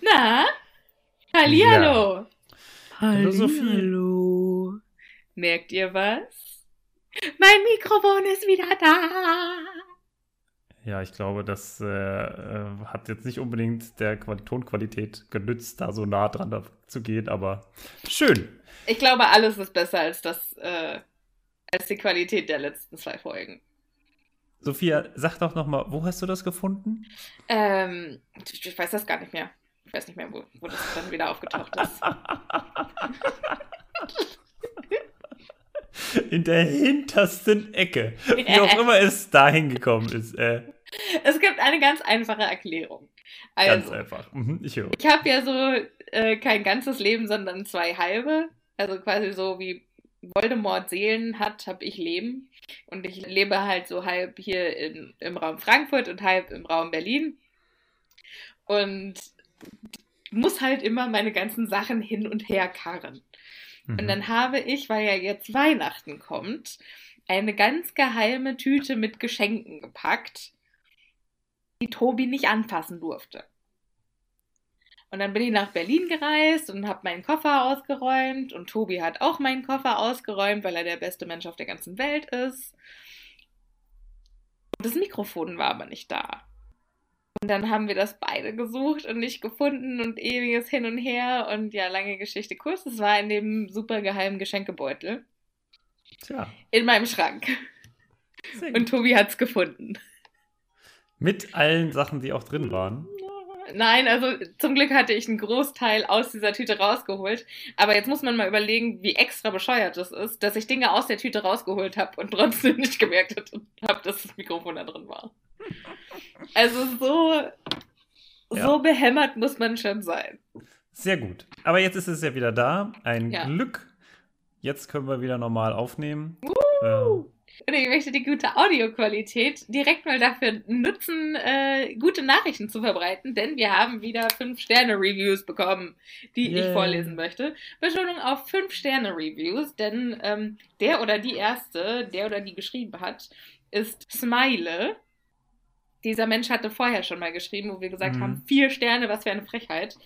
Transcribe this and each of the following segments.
Na? Hallihallo. Hallo, Sophie. Hallo. Merkt ihr was? Mein Mikrofon ist wieder da. Ja, ich glaube, das äh, äh, hat jetzt nicht unbedingt der Quali Tonqualität genützt, da so nah dran zu gehen, aber schön. Ich glaube, alles ist besser als das, äh, als die Qualität der letzten zwei Folgen. Sophia, sag doch noch mal, wo hast du das gefunden? Ähm, ich, ich weiß das gar nicht mehr. Ich weiß nicht mehr, wo, wo das dann wieder aufgetaucht ist. In der hintersten Ecke. Wie auch immer es dahin gekommen ist. Äh, Es gibt eine ganz einfache Erklärung. ganz Also, einfach. Mhm, ich höre. ich habe ja so äh, kein ganzes Leben, sondern zwei halbe. Also quasi so wie Voldemort Seelen hat, habe ich Leben. Und ich lebe halt so halb hier in, im Raum Frankfurt und halb im Raum Berlin. Und muss halt immer meine ganzen Sachen hin und her karren. Und Mhm. dann habe ich, weil ja jetzt Weihnachten kommt, eine ganz geheime Tüte mit Geschenken gepackt, die Tobi nicht anfassen durfte. Und dann bin ich nach Berlin gereist und habe meinen Koffer ausgeräumt und Tobi hat auch meinen Koffer ausgeräumt, weil er der beste Mensch auf der ganzen Welt ist. Und das Mikrofon war aber nicht da. Und dann haben wir das beide gesucht und nicht gefunden und ewiges Hin und Her und ja, lange Geschichte kurz. Es war in dem super geheimen Geschenkebeutel Tja, in meinem Schrank. sehr Und. Tobi hat es gefunden. Mit allen Sachen, die auch drin waren. Nein, also zum Glück hatte ich einen Großteil aus dieser Tüte rausgeholt. Aber jetzt muss man mal überlegen, wie extra bescheuert das ist, dass ich Dinge aus der Tüte rausgeholt habe und trotzdem nicht gemerkt habe, dass das Mikrofon da drin war. Also so, Ja. so behämmert muss man schon sein. Sehr gut. Aber jetzt ist es ja wieder da. Ein Ja. Glück. Jetzt können wir wieder normal aufnehmen. Äh, Und ich möchte die gute Audioqualität direkt mal dafür nutzen, äh, gute Nachrichten zu verbreiten, denn wir haben wieder 5-Sterne-Reviews bekommen, die ich Yay. vorlesen möchte. Betonung auf 5-Sterne-Reviews, denn ähm, der oder die erste, der oder die geschrieben hat, ist Smile. Dieser Mensch hatte vorher schon mal geschrieben, wo wir gesagt Mhm. haben, vier Sterne, was für eine Frechheit.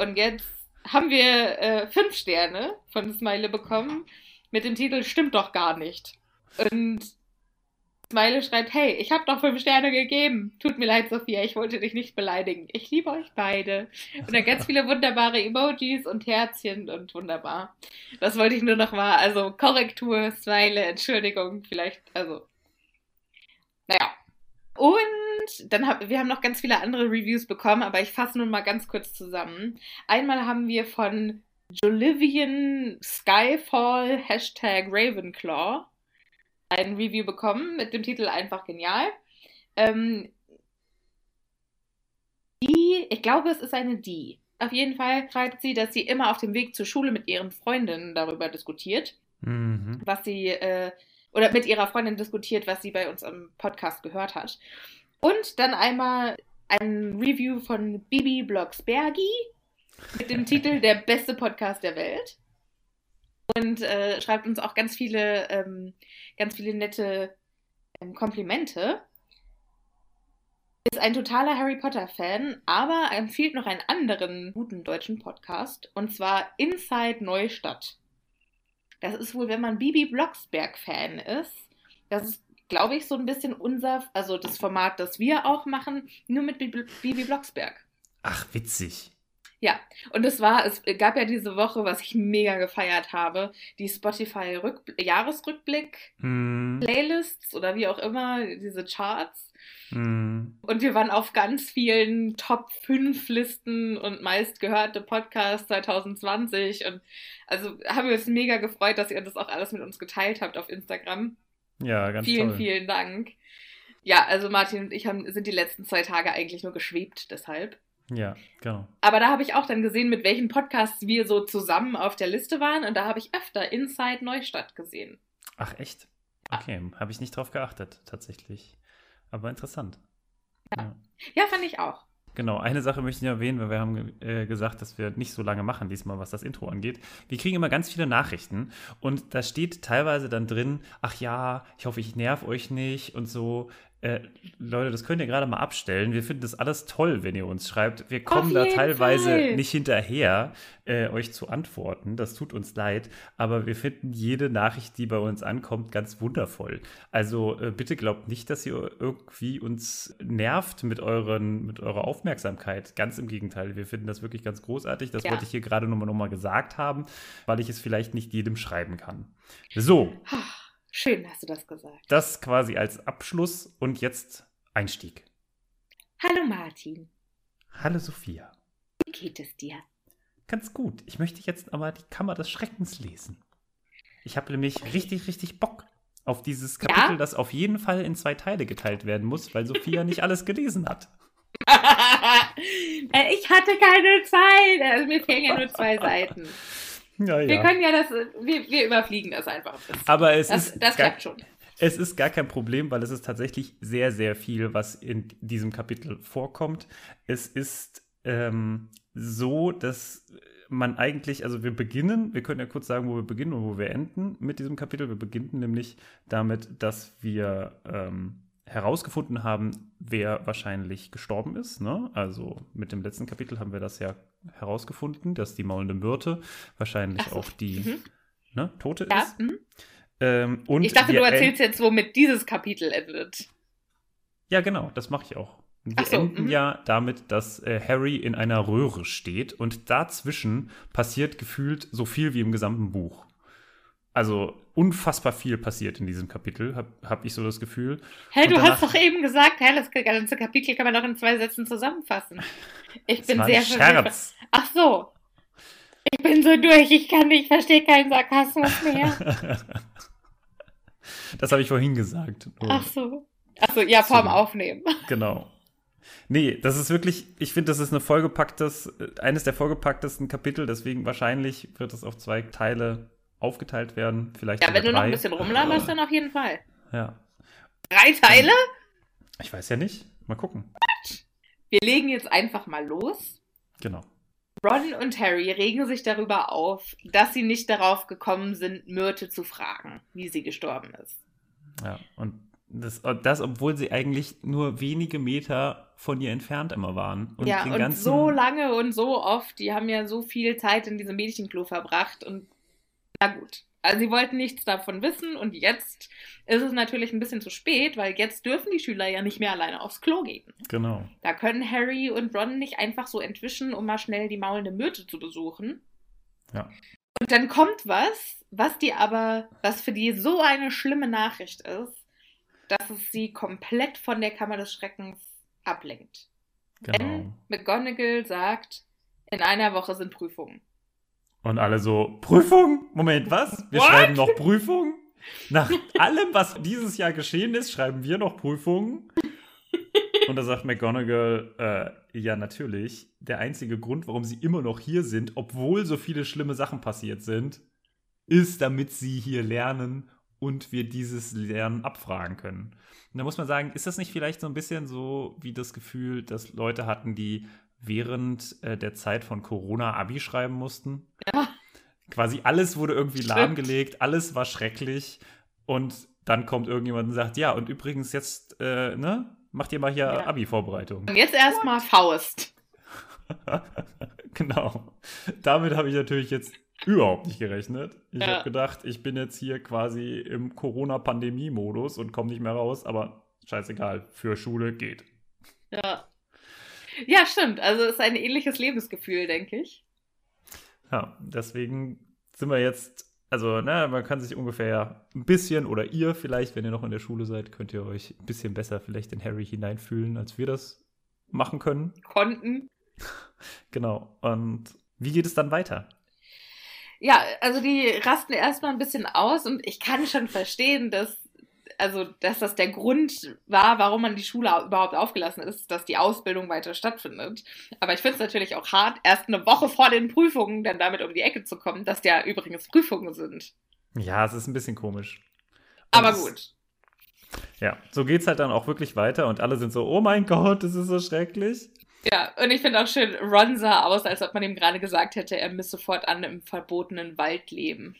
Und jetzt haben wir äh, fünf Sterne von Smile bekommen mit dem Titel Stimmt doch gar nicht. Und Smile schreibt, hey, ich habe doch fünf Sterne gegeben. Tut mir leid, Sophia, ich wollte dich nicht beleidigen. Ich liebe euch beide. Und dann ganz viele wunderbare Emojis und Herzchen und wunderbar. Das wollte ich nur noch mal, also Korrektur, Smile, Entschuldigung, vielleicht, also, naja. Und dann haben wir haben noch ganz viele andere Reviews bekommen, aber ich fasse nun mal ganz kurz zusammen. Einmal haben wir von Jolivian Skyfall Hashtag Ravenclaw ein Review bekommen mit dem Titel einfach genial. Ähm, die, ich glaube, es ist eine die. Auf jeden Fall schreibt sie, dass sie immer auf dem Weg zur Schule mit ihren Freundinnen darüber diskutiert, mhm. was sie, äh, oder mit ihrer Freundin diskutiert, was sie bei uns am Podcast gehört hat. Und dann einmal ein Review von Bibi Blocksbergi mit dem Titel Der beste Podcast der Welt. Und äh, schreibt uns auch ganz viele, ähm, ganz viele nette ähm, Komplimente. Ist ein totaler Harry Potter-Fan, aber empfiehlt noch einen anderen guten deutschen Podcast, und zwar Inside Neustadt. Das ist wohl, wenn man Bibi Blocksberg-Fan ist, das ist glaube ich, so ein bisschen unser, also das Format, das wir auch machen, nur mit Bibi Blocksberg. Ach, witzig. Ja, und es war, es gab ja diese Woche, was ich mega gefeiert habe, die Spotify Jahresrückblick hm. Playlists oder wie auch immer, diese Charts. Hm. Und wir waren auf ganz vielen Top 5 Listen und meistgehörte Podcasts 2020 und also haben wir uns mega gefreut, dass ihr das auch alles mit uns geteilt habt auf Instagram. Ja, ganz vielen, toll. Vielen, vielen Dank. Ja, also Martin und ich haben, sind die letzten zwei Tage eigentlich nur geschwebt, deshalb. Ja, genau. Aber da habe ich auch dann gesehen, mit welchen Podcasts wir so zusammen auf der Liste waren. Und da habe ich öfter Inside Neustadt gesehen. Ach, echt? Okay, ah. habe ich nicht drauf geachtet, tatsächlich. Aber interessant. Ja, ja. ja fand ich auch. Genau, eine Sache möchte ich erwähnen, weil wir haben äh, gesagt, dass wir nicht so lange machen diesmal, was das Intro angeht. Wir kriegen immer ganz viele Nachrichten und da steht teilweise dann drin, ach ja, ich hoffe, ich nerv euch nicht und so. Äh, Leute, das könnt ihr gerade mal abstellen. Wir finden das alles toll, wenn ihr uns schreibt. Wir kommen da teilweise Fall. nicht hinterher, äh, euch zu antworten. Das tut uns leid. Aber wir finden jede Nachricht, die bei uns ankommt, ganz wundervoll. Also äh, bitte glaubt nicht, dass ihr irgendwie uns nervt mit, euren, mit eurer Aufmerksamkeit. Ganz im Gegenteil. Wir finden das wirklich ganz großartig. Das ja. wollte ich hier gerade nochmal noch mal gesagt haben, weil ich es vielleicht nicht jedem schreiben kann. So. Schön hast du das gesagt. Das quasi als Abschluss und jetzt Einstieg. Hallo Martin. Hallo Sophia. Wie geht es dir? Ganz gut. Ich möchte jetzt aber die Kammer des Schreckens lesen. Ich habe nämlich richtig, richtig Bock auf dieses Kapitel, ja? das auf jeden Fall in zwei Teile geteilt werden muss, weil Sophia nicht alles gelesen hat. Äh, ich hatte keine Zeit. Also mir fehlen ja nur zwei Seiten. Ja, ja. Wir können ja das, wir, wir überfliegen das einfach. Das, Aber es das, ist das gar, klappt schon. Es ist gar kein Problem, weil es ist tatsächlich sehr, sehr viel, was in diesem Kapitel vorkommt. Es ist ähm, so, dass man eigentlich, also wir beginnen, wir können ja kurz sagen, wo wir beginnen und wo wir enden mit diesem Kapitel. Wir beginnen nämlich damit, dass wir ähm, herausgefunden haben, wer wahrscheinlich gestorben ist. Ne? Also mit dem letzten Kapitel haben wir das ja herausgefunden, dass die maulende Myrte wahrscheinlich so. auch die mhm. ne, Tote ja. ist. Mhm. Ähm, und ich dachte, du erzählst jetzt, womit dieses Kapitel endet. Ja, genau, das mache ich auch. Wir so, enden mh. ja damit, dass äh, Harry in einer Röhre steht und dazwischen passiert gefühlt so viel wie im gesamten Buch. Also unfassbar viel passiert in diesem Kapitel, habe hab ich so das Gefühl. Hey, du danach, hast doch eben gesagt, hey, das ganze Kapitel kann man doch in zwei Sätzen zusammenfassen. Ich bin sehr Scherz. Ach so. Ich bin so durch, ich kann nicht, verstehe keinen Sarkasmus mehr. das habe ich vorhin gesagt. Ach so. Ach so, ja, vorm so. Aufnehmen. Genau. Nee, das ist wirklich, ich finde, das ist eine vollgepacktes, eines der vollgepacktesten Kapitel, deswegen wahrscheinlich wird es auf zwei Teile aufgeteilt werden. Vielleicht ja, wenn du noch ein bisschen rumlaberst, dann auf jeden Fall. Ja. Drei Teile? Ich weiß ja nicht. Mal gucken. Wir legen jetzt einfach mal los. Genau. Ron und Harry regen sich darüber auf, dass sie nicht darauf gekommen sind, Myrte zu fragen, wie sie gestorben ist. Ja, und das, das, obwohl sie eigentlich nur wenige Meter von ihr entfernt immer waren. Und ja, und so lange und so oft, die haben ja so viel Zeit in diesem Mädchenklo verbracht und na gut. Also sie wollten nichts davon wissen und jetzt ist es natürlich ein bisschen zu spät, weil jetzt dürfen die Schüler ja nicht mehr alleine aufs Klo gehen. Genau. Da können Harry und Ron nicht einfach so entwischen, um mal schnell die maulende Myrte zu besuchen. Ja. Und dann kommt was, was die aber, was für die so eine schlimme Nachricht ist, dass es sie komplett von der Kammer des Schreckens ablenkt. Genau. Denn McGonagall sagt, in einer Woche sind Prüfungen. Und alle so, Prüfung? Moment, was? Wir What? schreiben noch Prüfung? Nach allem, was dieses Jahr geschehen ist, schreiben wir noch Prüfungen. Und da sagt McGonagall, äh, ja, natürlich. Der einzige Grund, warum sie immer noch hier sind, obwohl so viele schlimme Sachen passiert sind, ist, damit sie hier lernen und wir dieses Lernen abfragen können. Und da muss man sagen, ist das nicht vielleicht so ein bisschen so wie das Gefühl, dass Leute hatten, die während äh, der Zeit von Corona Abi schreiben mussten. Ja. Quasi alles wurde irgendwie Stimmt. lahmgelegt, alles war schrecklich und dann kommt irgendjemand und sagt, ja, und übrigens jetzt, äh, ne, macht ihr mal hier ja. Abi-Vorbereitung. Und jetzt erstmal Faust. genau. Damit habe ich natürlich jetzt überhaupt nicht gerechnet. Ich Ja. habe gedacht, ich bin jetzt hier quasi im Corona-Pandemie-Modus und komme nicht mehr raus, aber scheißegal, für Schule geht. Ja. Ja, stimmt. Also es ist ein ähnliches Lebensgefühl, denke ich. Ja, deswegen sind wir jetzt, also, ne, man kann sich ungefähr ein bisschen, oder ihr vielleicht, wenn ihr noch in der Schule seid, könnt ihr euch ein bisschen besser vielleicht in Harry hineinfühlen, als wir das machen können. Konnten. Genau. Und wie geht es dann weiter? Ja, also die rasten erstmal ein bisschen aus und ich kann schon verstehen, dass, also, dass das der Grund war, warum man die Schule überhaupt aufgelassen ist, dass die Ausbildung weiter stattfindet. Aber ich finde es natürlich auch hart, erst eine Woche vor den Prüfungen dann damit um die Ecke zu kommen, dass ja übrigens Prüfungen sind. Ja, es ist ein bisschen komisch. Aber Und es- gut. Ja, so geht's halt dann auch wirklich weiter und alle sind so, oh mein Gott, das ist so schrecklich. Ja, und ich finde auch schön, Ron sah aus, als ob man ihm gerade gesagt hätte, er müsse fortan im verbotenen Wald leben.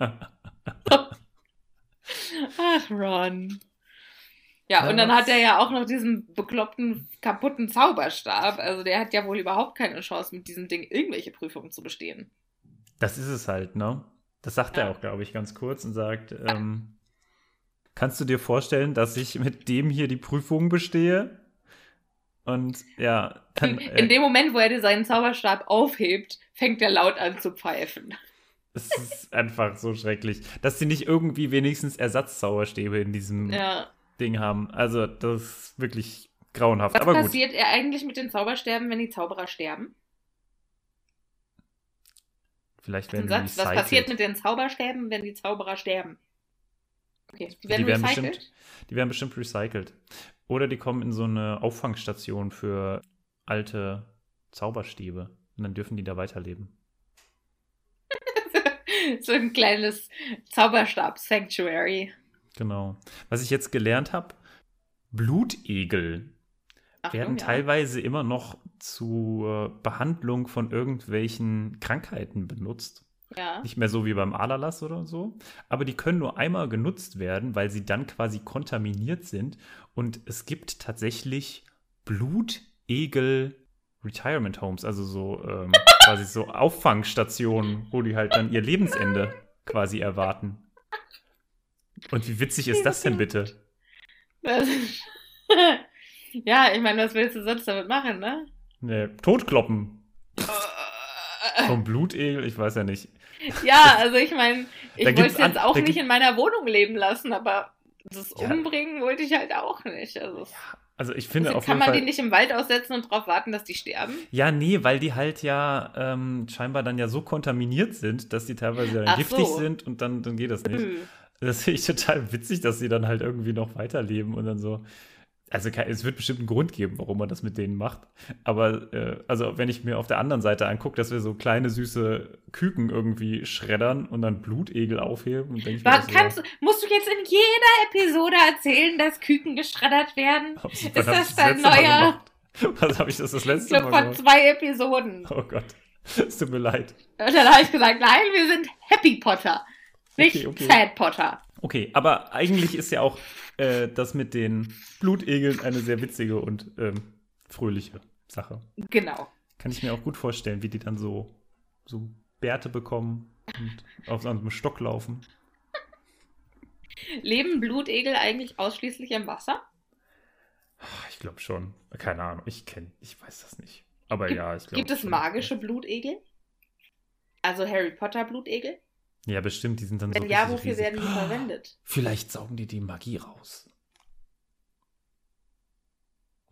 Ach, Ron. Ja, und dann hat er ja auch noch diesen bekloppten, kaputten Zauberstab. Also der hat ja wohl überhaupt keine Chance, mit diesem Ding irgendwelche Prüfungen zu bestehen. Das ist es halt, ne? Das sagt er Ja. auch, glaube ich, ganz kurz und sagt, ähm, kannst du dir vorstellen, dass ich mit dem hier die Prüfung bestehe? Und ja, dann, In, in äh, dem Moment, wo er dir seinen Zauberstab aufhebt, fängt er laut an zu pfeifen. Es ist einfach so schrecklich, dass sie nicht irgendwie wenigstens Ersatzzauberstäbe in diesem Ja. Ding haben. Also, das ist wirklich grauenhaft. Was Aber gut, passiert er eigentlich mit den Zaubersterben, wenn die Zauberer sterben? vielleicht werden die Satz. Was recycelt. passiert mit den Zauberstäben, wenn die Zauberer sterben? Okay, die Die werden werden recycelt. bestimmt- Die werden bestimmt recycelt. Oder die kommen in so eine Auffangstation für alte Zauberstäbe. Und dann dürfen die da weiterleben. So ein kleines Zauberstab-Sanctuary. Genau. Was ich jetzt gelernt habe, Blutegel Achtung, werden ja. teilweise immer noch zur Behandlung von irgendwelchen Krankheiten benutzt. Ja. Nicht mehr so wie beim Aderlass oder so. Aber die können nur einmal genutzt werden, weil sie dann quasi kontaminiert sind. Und es gibt tatsächlich Blutegel Retirement Homes, also so ähm, quasi so Auffangstationen, wo die halt dann ihr Lebensende quasi erwarten. Und wie witzig ist das denn bitte? Das ja, ich meine, was willst du sonst damit machen, ne? Ne, Totkloppen vom Blutegel, ich weiß ja nicht. Ja, also ich meine, ich wollte es jetzt auch nicht in meiner Wohnung leben lassen, aber das Ja. Umbringen wollte ich halt auch nicht. Also es- Also ich finde Deswegen auf kann jeden man Fall. die nicht im Wald aussetzen und darauf warten, dass die sterben? Ja, nee, weil die halt ja ähm, scheinbar dann ja so kontaminiert sind, dass die teilweise dann giftig so. sind und dann, dann geht das nicht. Hm. Das finde ich total witzig, dass sie dann halt irgendwie noch weiterleben und dann so. Also es wird bestimmt einen Grund geben, warum man das mit denen macht. Aber äh, also wenn ich mir auf der anderen Seite angucke, dass wir so kleine süße Küken irgendwie schreddern und dann Blutegel aufheben und denke ich mir Wa- so, Kannst, du- musst du jetzt in jeder Episode erzählen, dass Küken geschreddert werden? wann ist ich das dein Mal neuer-? Was habe ich das das Ich letzte glaube, Mal von gemacht? zwei Episoden. Oh Gott, es tut mir leid. Und dann habe ich gesagt, nein, wir sind Happy Potter, nicht Okay, okay. Sad Potter. Okay, aber eigentlich ist ja auch äh, das mit den Blutegeln eine sehr witzige und ähm, fröhliche Sache. Genau. Kann ich mir auch gut vorstellen, wie die dann so, so Bärte bekommen und auf so einem Stock laufen. Leben Blutegel eigentlich ausschließlich im Wasser? Ach, Ich glaube schon. Keine Ahnung, ich kenne, ich weiß das nicht. Aber Gibt- ja, ich glaube. Gibt es magische Blutegel? Also Harry Potter Blutegel? Ja, bestimmt, die sind dann so. Wenn ja, richtig wofür riesig. werden die verwendet? Vielleicht saugen die die Magie raus.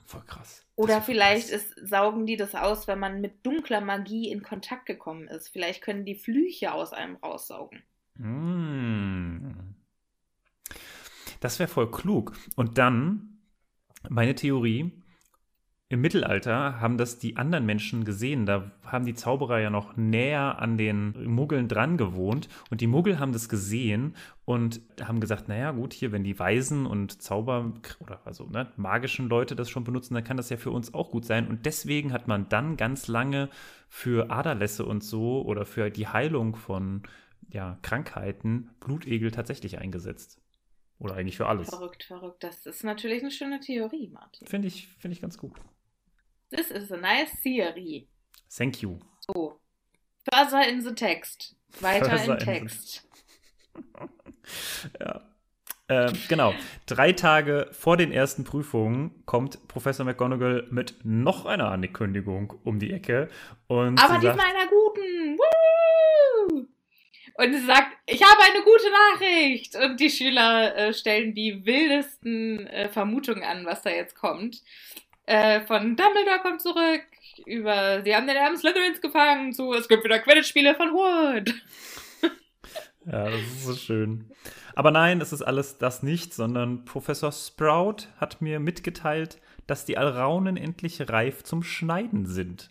Voll krass. Oder vielleicht krass. ist, saugen die das aus, wenn man mit dunkler Magie in Kontakt gekommen ist. Vielleicht können die Flüche aus einem raussaugen. Mm. Das wäre voll klug. Und dann, meine Theorie, im Mittelalter haben das die anderen Menschen gesehen. Da haben die Zauberer ja noch näher an den Muggeln dran gewohnt. Und die Muggel haben das gesehen und haben gesagt, naja gut, hier, wenn die Weisen und Zauber oder also ne, magischen Leute das schon benutzen, dann kann das ja für uns auch gut sein. Und deswegen hat man dann ganz lange für Aderlässe und so oder für die Heilung von ja, Krankheiten Blutegel tatsächlich eingesetzt. Oder eigentlich für alles. Verrückt, verrückt. Das ist natürlich eine schöne Theorie, Martin. Finde ich, finde ich ganz gut. This is a nice theory. Thank you. So. Further in the text. Weiter Further im in the- Text. Ja. Ähm, genau. Drei Tage vor den ersten Prüfungen kommt Professor McGonagall mit noch einer Ankündigung um die Ecke. Und Aber diesmal einer guten. Woo! Und sie sagt, ich habe eine gute Nachricht. Und die Schüler äh, stellen die wildesten äh, Vermutungen an, was da jetzt kommt. Äh, von Dumbledore kommt zurück, über sie haben den Erben Slytherins gefangen, zu es gibt wieder Quidditch-Spiele von Wood. Ja, das ist so schön. Aber nein, es ist alles das nicht, sondern Professor Sprout hat mir mitgeteilt, dass die Alraunen endlich reif zum Schneiden sind.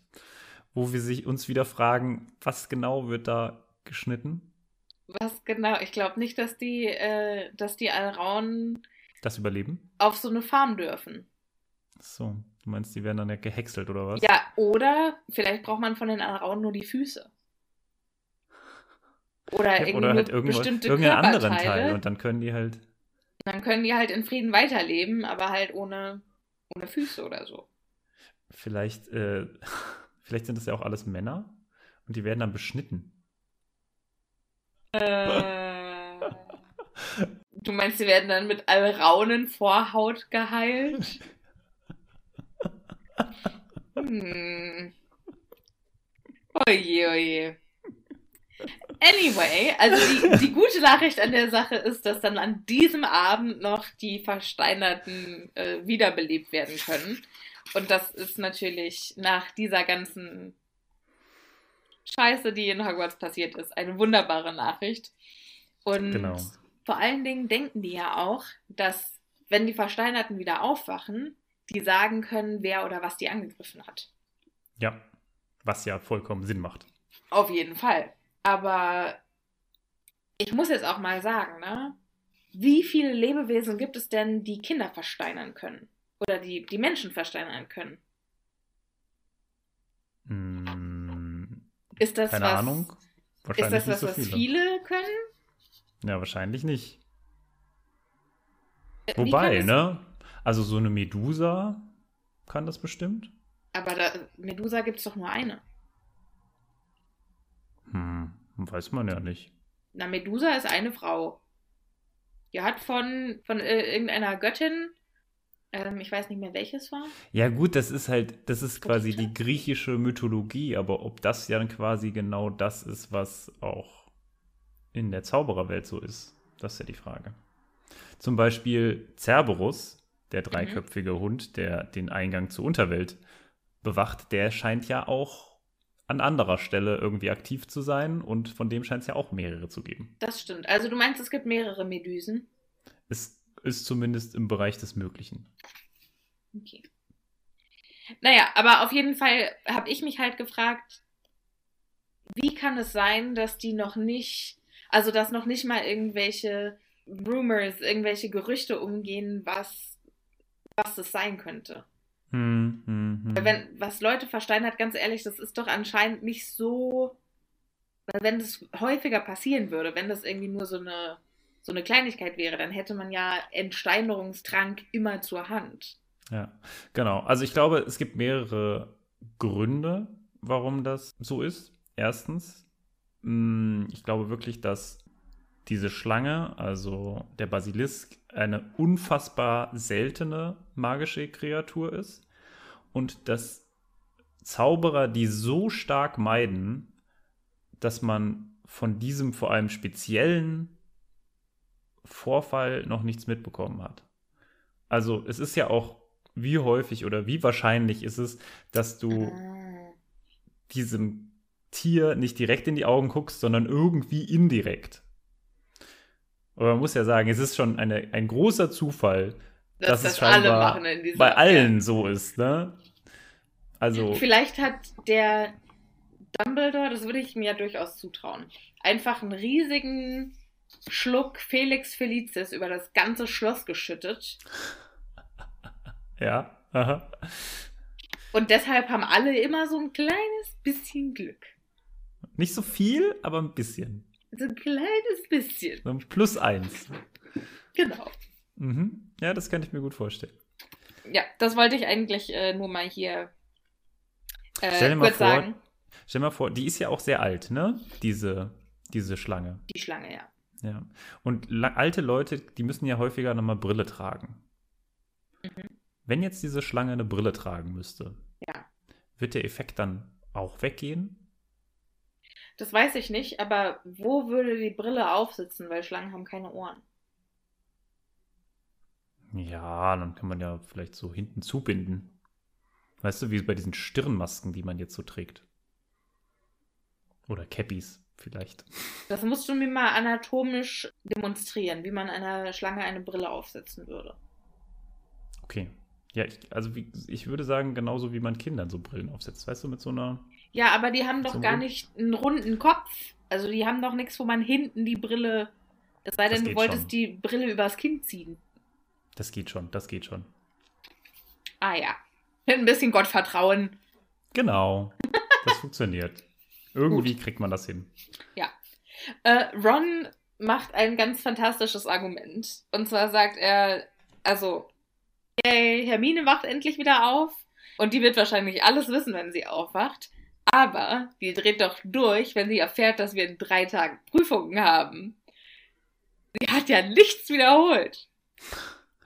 Wo wir sich uns wieder fragen, was genau wird da geschnitten? Was genau? Ich glaube nicht, dass die, äh, dass die Alraunen Das Überleben? auf so eine Farm dürfen. So, du meinst, die werden dann ja gehäckselt oder was? Ja, oder vielleicht braucht man von den Alraunen nur die Füße. Oder Ja, irgendwie oder halt irgendwo, bestimmte irgendeinen anderen. Teil und dann können die halt. Dann können die halt in Frieden weiterleben, aber halt ohne, ohne Füße oder so. Vielleicht, äh, vielleicht sind das ja auch alles Männer und die werden dann beschnitten. Äh, du meinst, sie werden dann mit Alraunen Vorhaut geheilt? Hm. Oje, oje. Anyway, also die, die gute Nachricht an der Sache ist, dass dann an diesem Abend noch die Versteinerten äh, wiederbelebt werden können. Und das ist natürlich nach dieser ganzen Scheiße, die in Hogwarts passiert ist, eine wunderbare Nachricht. Und Genau. vor allen Dingen denken die ja auch, dass wenn die Versteinerten wieder aufwachen, die sagen können, wer oder was die angegriffen hat. Ja, was ja vollkommen Sinn macht. Auf jeden Fall. Aber ich muss jetzt auch mal sagen, ne? Wie viele Lebewesen gibt es denn, die Kinder versteinern können? Oder die, die Menschen versteinern können? Hm, Ist das keine was, Ahnung. Ist Wahrscheinlich das nicht was, so was viele. können? Ja, wahrscheinlich nicht. Äh, Wobei, ne? Also so eine Medusa kann das bestimmt. Aber da, Medusa gibt es doch nur eine. Hm, weiß man ja nicht. Na, Medusa ist eine Frau. Die hat von, von äh, irgendeiner Göttin, ähm, ich weiß nicht mehr welches war. Ja, gut, das ist halt, das ist quasi die griechische Mythologie, aber ob das ja dann quasi genau das ist, was auch in der Zaubererwelt so ist, das ist ja die Frage. Zum Beispiel Cerberus, der dreiköpfige Hund, der den Eingang zur Unterwelt bewacht, der scheint ja auch an anderer Stelle irgendwie aktiv zu sein und von dem scheint es ja auch mehrere zu geben. Das stimmt. Also du meinst, es gibt mehrere Medusen? Es ist zumindest im Bereich des Möglichen. Okay. Naja, aber auf jeden Fall habe ich mich halt gefragt, wie kann es sein, dass die noch nicht, also dass noch nicht mal irgendwelche Rumors, irgendwelche Gerüchte umgehen, was, was das sein könnte. Hm, hm, hm. Wenn, was Leute versteinert, ganz ehrlich, das ist doch anscheinend nicht so, weil wenn das häufiger passieren würde, wenn das irgendwie nur so eine, so eine Kleinigkeit wäre, dann hätte man ja Entsteinerungstrank immer zur Hand. Ja, genau. Also ich glaube, es gibt mehrere Gründe, warum das so ist. Erstens, mh, ich glaube wirklich, dass diese Schlange, also der Basilisk, eine unfassbar seltene magische Kreatur ist und dass Zauberer die so stark meiden, dass man von diesem vor allem speziellen Vorfall noch nichts mitbekommen hat. Also es ist ja auch, wie häufig oder wie wahrscheinlich ist es, dass du Ah. diesem Tier nicht direkt in die Augen guckst, sondern irgendwie indirekt. Aber man muss ja sagen, es ist schon eine, ein großer Zufall, Dass dass das es alle machen in dieser bei allen so ist, ne? Also, Vielleicht hat der Dumbledore, das würde ich mir ja durchaus zutrauen, einfach einen riesigen Schluck Felix Felicis über das ganze Schloss geschüttet. ja, aha. Und deshalb haben alle immer so ein kleines bisschen Glück. Nicht so viel, aber ein bisschen. So ein kleines bisschen. So ein Plus eins. Genau. Mhm. Ja, das kann ich mir gut vorstellen. Ja, das wollte ich eigentlich äh, nur mal hier äh, Stell dir mal kurz vor, sagen. Stell dir mal vor, die ist ja auch sehr alt, ne? Diese, diese Schlange. Die Schlange, ja. Ja. Und alte Leute, die müssen ja häufiger nochmal Brille tragen. Mhm. Wenn jetzt diese Schlange eine Brille tragen müsste, ja. wird der Effekt dann auch weggehen? Das weiß ich nicht, aber wo würde die Brille aufsitzen, weil Schlangen haben keine Ohren? Ja, dann kann man ja vielleicht so hinten zubinden. Weißt du, wie bei diesen Stirnmasken, die man jetzt so trägt. Oder Cappies vielleicht. Das musst du mir mal anatomisch demonstrieren, wie man einer Schlange eine Brille aufsetzen würde. Okay. Ja, ich, also wie, ich würde sagen, genauso wie man Kindern so Brillen aufsetzt, weißt du, mit so einer. Ja, aber die haben doch so gar nicht einen runden Kopf. Also die haben doch nichts, wo man hinten die Brille. Es sei denn, du wolltest schon. die Brille übers Kind ziehen. Das geht schon, das geht schon. Ah ja. Mit ein bisschen Gottvertrauen. Genau. Das funktioniert. Irgendwie kriegt man das hin. Ja. Äh, Ron macht ein ganz fantastisches Argument. Und zwar sagt er, also, yay, Hermine wacht endlich wieder auf. Und die wird wahrscheinlich alles wissen, wenn sie aufwacht. Aber die dreht doch durch, wenn sie erfährt, dass wir in drei Tagen Prüfungen haben. Sie hat ja nichts wiederholt.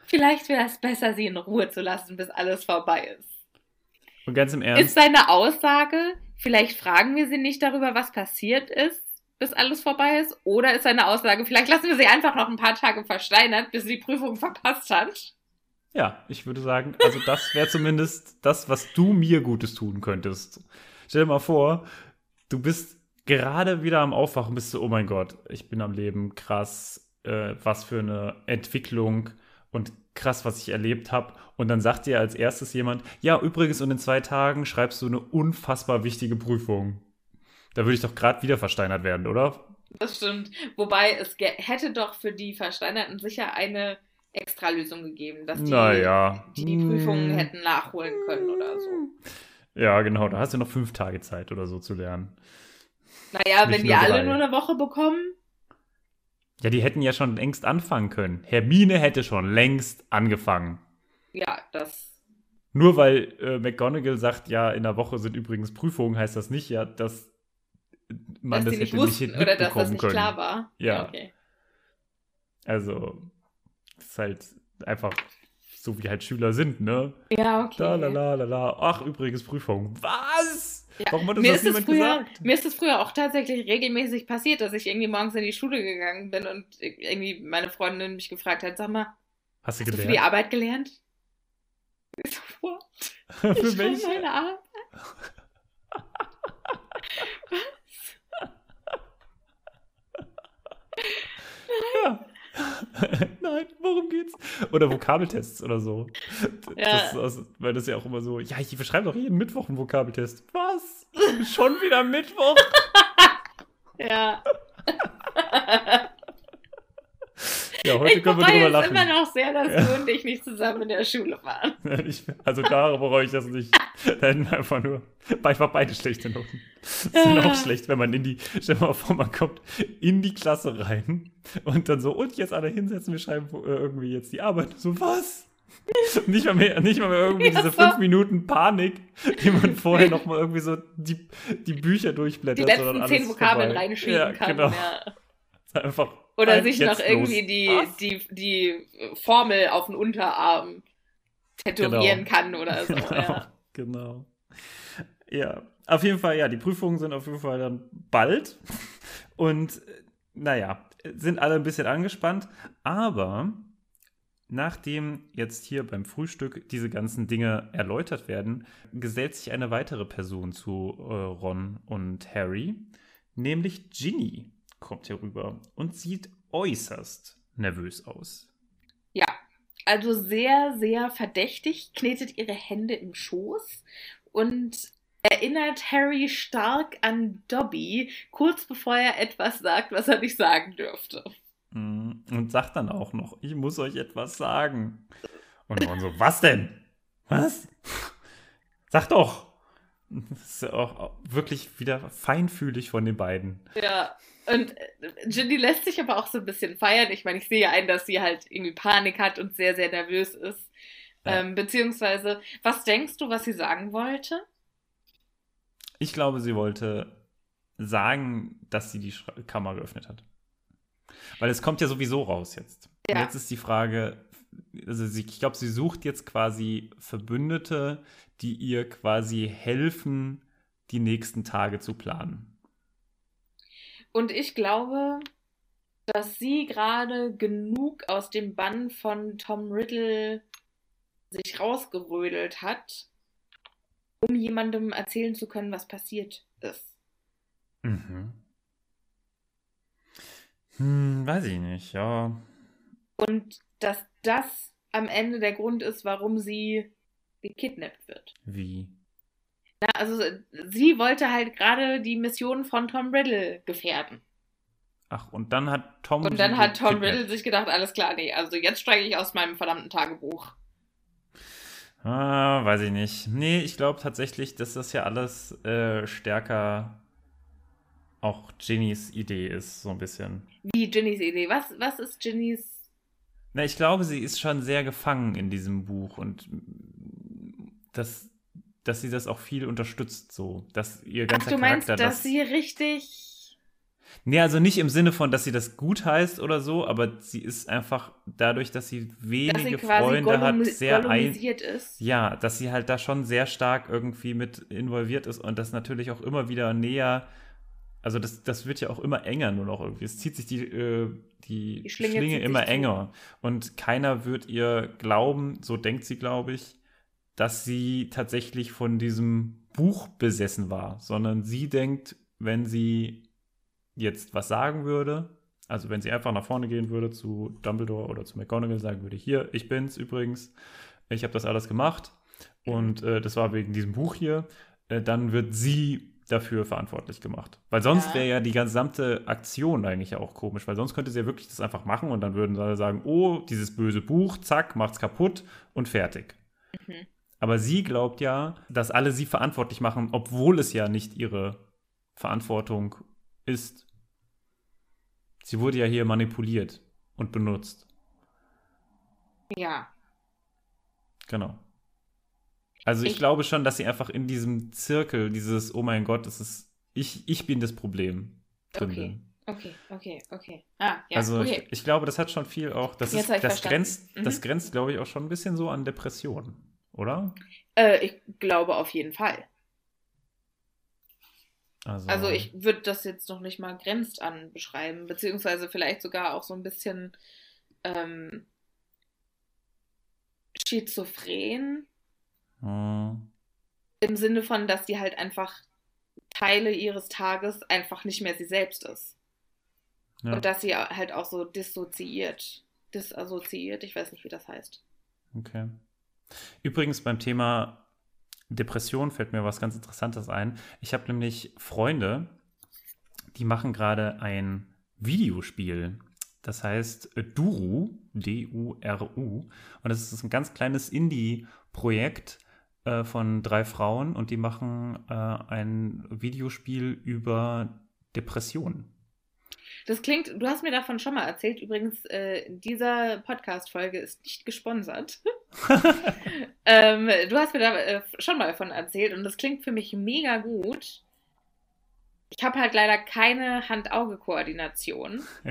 Vielleicht wäre es besser, sie in Ruhe zu lassen, bis alles vorbei ist. Und ganz im Ernst. Ist seine Aussage, vielleicht fragen wir sie nicht darüber, was passiert ist, bis alles vorbei ist? Oder ist seine Aussage, vielleicht lassen wir sie einfach noch ein paar Tage versteinert, bis sie die Prüfung verpasst hat? Ja, ich würde sagen, also das wäre zumindest das, was du mir Gutes tun könntest. Stell dir mal vor, du bist gerade wieder am Aufwachen, bist du, oh mein Gott, ich bin am Leben, krass, äh, was für eine Entwicklung und krass, was ich erlebt habe. Und dann sagt dir als erstes jemand, ja, übrigens, und in zwei Tagen schreibst du eine unfassbar wichtige Prüfung. Da würde ich doch gerade wieder versteinert werden, oder? Das stimmt. Wobei es hätte doch für die Versteinerten sicher eine Extralösung gegeben, dass die, naja. die, die Prüfungen hätten nachholen können oder so. Ja, genau. Da hast du noch fünf Tage Zeit oder so zu lernen. Naja, Nicht wenn die alle nur eine Woche bekommen, ja, die hätten ja schon längst anfangen können. Hermine hätte schon längst angefangen. Ja, das. Nur weil äh, McGonagall sagt, ja, in der Woche sind übrigens Prüfungen, heißt das nicht ja, dass man dass das nicht hätte wussten, nicht oder dass das nicht können. klar war. Ja. ja okay. Also, es ist halt einfach so, wie halt Schüler sind, ne? Ja, okay. Da, la, la, la, la. Ach, übrigens Prüfung. Was? Ja. Warum hat das, mir das niemand früher, gesagt? Mir ist es früher auch tatsächlich regelmäßig passiert, dass ich irgendwie morgens in die Schule gegangen bin und irgendwie meine Freundin mich gefragt hat, sag mal, hast du, hast du für die Arbeit gelernt? What? für ich welche? meine Arbeit. ja. Nein, worum geht's? Oder Vokabeltests oder so. Ja. Das, das, weil das ja auch immer so, ja, ich verschreibe doch jeden Mittwoch einen Vokabeltest. Was? Schon wieder Mittwoch? ja. Ja, heute ich können wir drüber lachen. Ich immer noch sehr, dass ja. du und ich nicht zusammen in der Schule waren. Also da bereue ich das nicht. Da hätten wir einfach nur einfach beide schlechte Noten. Das ist ja. auch schlecht, wenn man in die, stell mal vor, man kommt in die Klasse rein und dann so, und jetzt alle hinsetzen, wir schreiben äh, irgendwie jetzt die Arbeit. So, was? nicht, mal mehr, nicht mal mehr irgendwie diese fünf Minuten Panik, die man vorher noch mal irgendwie so die, die Bücher durchblättert. Die letzten zehn Vokabeln reinschieben ja, kann. Genau. Ja. Einfach oder sich noch irgendwie die, die, die Formel auf den Unterarm tätowieren genau. kann oder so. Genau. Ja. genau. Ja, auf jeden Fall, ja, die Prüfungen sind auf jeden Fall dann bald. Und naja, sind alle ein bisschen angespannt. Aber nachdem jetzt hier beim Frühstück diese ganzen Dinge erläutert werden, gesellt sich eine weitere Person zu äh, Ron und Harry, nämlich Ginny kommt hier rüber und sieht äußerst nervös aus. Ja, also sehr, sehr verdächtig, knetet ihre Hände im Schoß und erinnert Harry stark an Dobby, kurz bevor er etwas sagt, was er nicht sagen dürfte. Mhm. Und sagt dann auch noch, ich muss euch etwas sagen. Und Ron so, was denn? Was? Sag doch! Das ist ja auch wirklich wieder feinfühlig von den beiden. Ja, und Ginny lässt sich aber auch so ein bisschen feiern. Ich meine, ich sehe ein, dass sie halt irgendwie Panik hat und sehr, sehr nervös ist. Ja. Ähm, beziehungsweise, was denkst du, was sie sagen wollte? Ich glaube, sie wollte sagen, dass sie die Kammer geöffnet hat. Weil es kommt ja sowieso raus jetzt. Ja. Und jetzt ist die Frage, also sie, ich glaube, sie sucht jetzt quasi Verbündete, die ihr quasi helfen, die nächsten Tage zu planen. Und ich glaube, dass sie gerade genug aus dem Bann von Tom Riddle sich rausgerödelt hat, um jemandem erzählen zu können, was passiert ist. Mhm. Hm, weiß ich nicht, ja. Und dass das am Ende der Grund ist, warum sie gekidnappt wird. Wie? Na, also sie wollte halt gerade die Mission von Tom Riddle gefährden. Ach, und dann hat Tom. Und dann hat Tom Riddle sich gedacht, alles klar, nee, also jetzt steige ich aus meinem verdammten Tagebuch. Ah, weiß ich nicht. Nee, ich glaube tatsächlich, dass das ja alles äh, stärker auch Ginnys Idee ist, so ein bisschen. Wie Ginnys Idee? Was, was ist Ginnys na, ich glaube, sie ist schon sehr gefangen in diesem Buch und das, dass sie das auch viel unterstützt, so, dass ihr ganzer Ach, du Charakter meinst, dass das, sie richtig. Nee, also nicht im Sinne von, dass sie das gut heißt oder so, aber sie ist einfach dadurch, dass sie wenige dass sie Freunde hat, sehr ein, ist. Ja, dass sie halt da schon sehr stark irgendwie mit involviert ist und das natürlich auch immer wieder näher also das, das wird ja auch immer enger nur noch irgendwie. Es zieht sich die, äh, die, die, Schlinge, Schlinge immer enger. Und keiner wird ihr glauben, so denkt sie, glaube ich, dass sie tatsächlich von diesem Buch besessen war, sondern sie denkt, wenn sie jetzt was sagen würde, also wenn sie einfach nach vorne gehen würde zu Dumbledore oder zu McGonagall, sagen würde, hier, ich bin's übrigens, ich habe das alles gemacht und äh, das war wegen diesem Buch hier, äh, dann wird sie dafür verantwortlich gemacht. Weil sonst ja. wäre ja die gesamte Aktion eigentlich auch komisch, weil sonst könnte sie ja wirklich das einfach machen und dann würden alle sagen, oh, dieses böse Buch, zack, macht's kaputt und fertig. Mhm. Aber sie glaubt ja, dass alle sie verantwortlich machen, obwohl es ja nicht ihre Verantwortung ist. Sie wurde ja hier manipuliert und benutzt. Ja. Genau. Also ich, ich, glaube schon, dass sie einfach in diesem Zirkel, dieses, oh mein Gott, das ist, ich, ich bin das Problem drin okay. bin. Okay, okay, okay. Ah, ja, also okay. Ich, ich, glaube, das hat schon viel auch, das, ist, das grenzt, mhm. das grenzt, glaube ich, auch schon ein bisschen so an Depressionen, oder? Äh, ich glaube auf jeden Fall. Also, also ich würde das jetzt noch nicht mal grenzt an beschreiben, beziehungsweise vielleicht sogar auch so ein bisschen ähm, schizophren hm. Im Sinne von, dass sie halt einfach Teile ihres Tages einfach nicht mehr sie selbst ist. Ja. Und dass sie halt auch so dissoziiert. Disassoziiert, ich weiß nicht, wie das heißt. Okay. Übrigens beim Thema Depression fällt mir was ganz Interessantes ein. Ich habe nämlich Freunde, die machen gerade ein Videospiel. Das heißt Duru, D-U-R-U. Und das ist ein ganz kleines Indie-Projekt, äh, von drei Frauen und die machen äh, ein Videospiel über Depressionen. Das klingt, du hast mir davon schon mal erzählt. Übrigens, äh, dieser Podcast-Folge ist nicht gesponsert. ähm, du hast mir da äh, schon mal davon erzählt und das klingt für mich mega gut. Ich habe halt leider keine Hand-Auge-Koordination.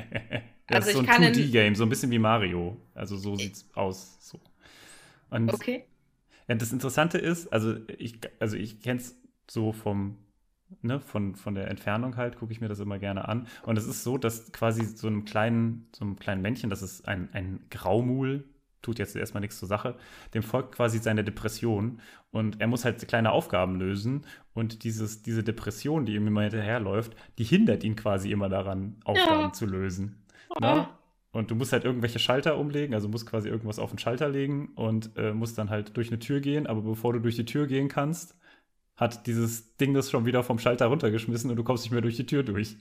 das also ist so ein 2D-Game, so ein bisschen wie Mario. Also so sieht's aus. So. Und okay. Ja, das Interessante ist, also ich, also ich kenne es so vom, ne, von, von der Entfernung halt, gucke ich mir das immer gerne an. Und es ist so, dass quasi so einem kleinen, so einem kleinen Männchen, das ist ein, ein Graumul, tut jetzt erstmal nichts zur Sache, dem folgt quasi seine Depression und er muss halt kleine Aufgaben lösen und dieses, diese Depression, die ihm immer hinterherläuft, die hindert ihn quasi immer daran, Aufgaben ja. zu lösen. Oh. Ne? Und du musst halt irgendwelche Schalter umlegen, also musst quasi irgendwas auf den Schalter legen und äh, musst dann halt durch eine Tür gehen. Aber bevor du durch die Tür gehen kannst, hat dieses Ding das schon wieder vom Schalter runtergeschmissen und du kommst nicht mehr durch die Tür durch.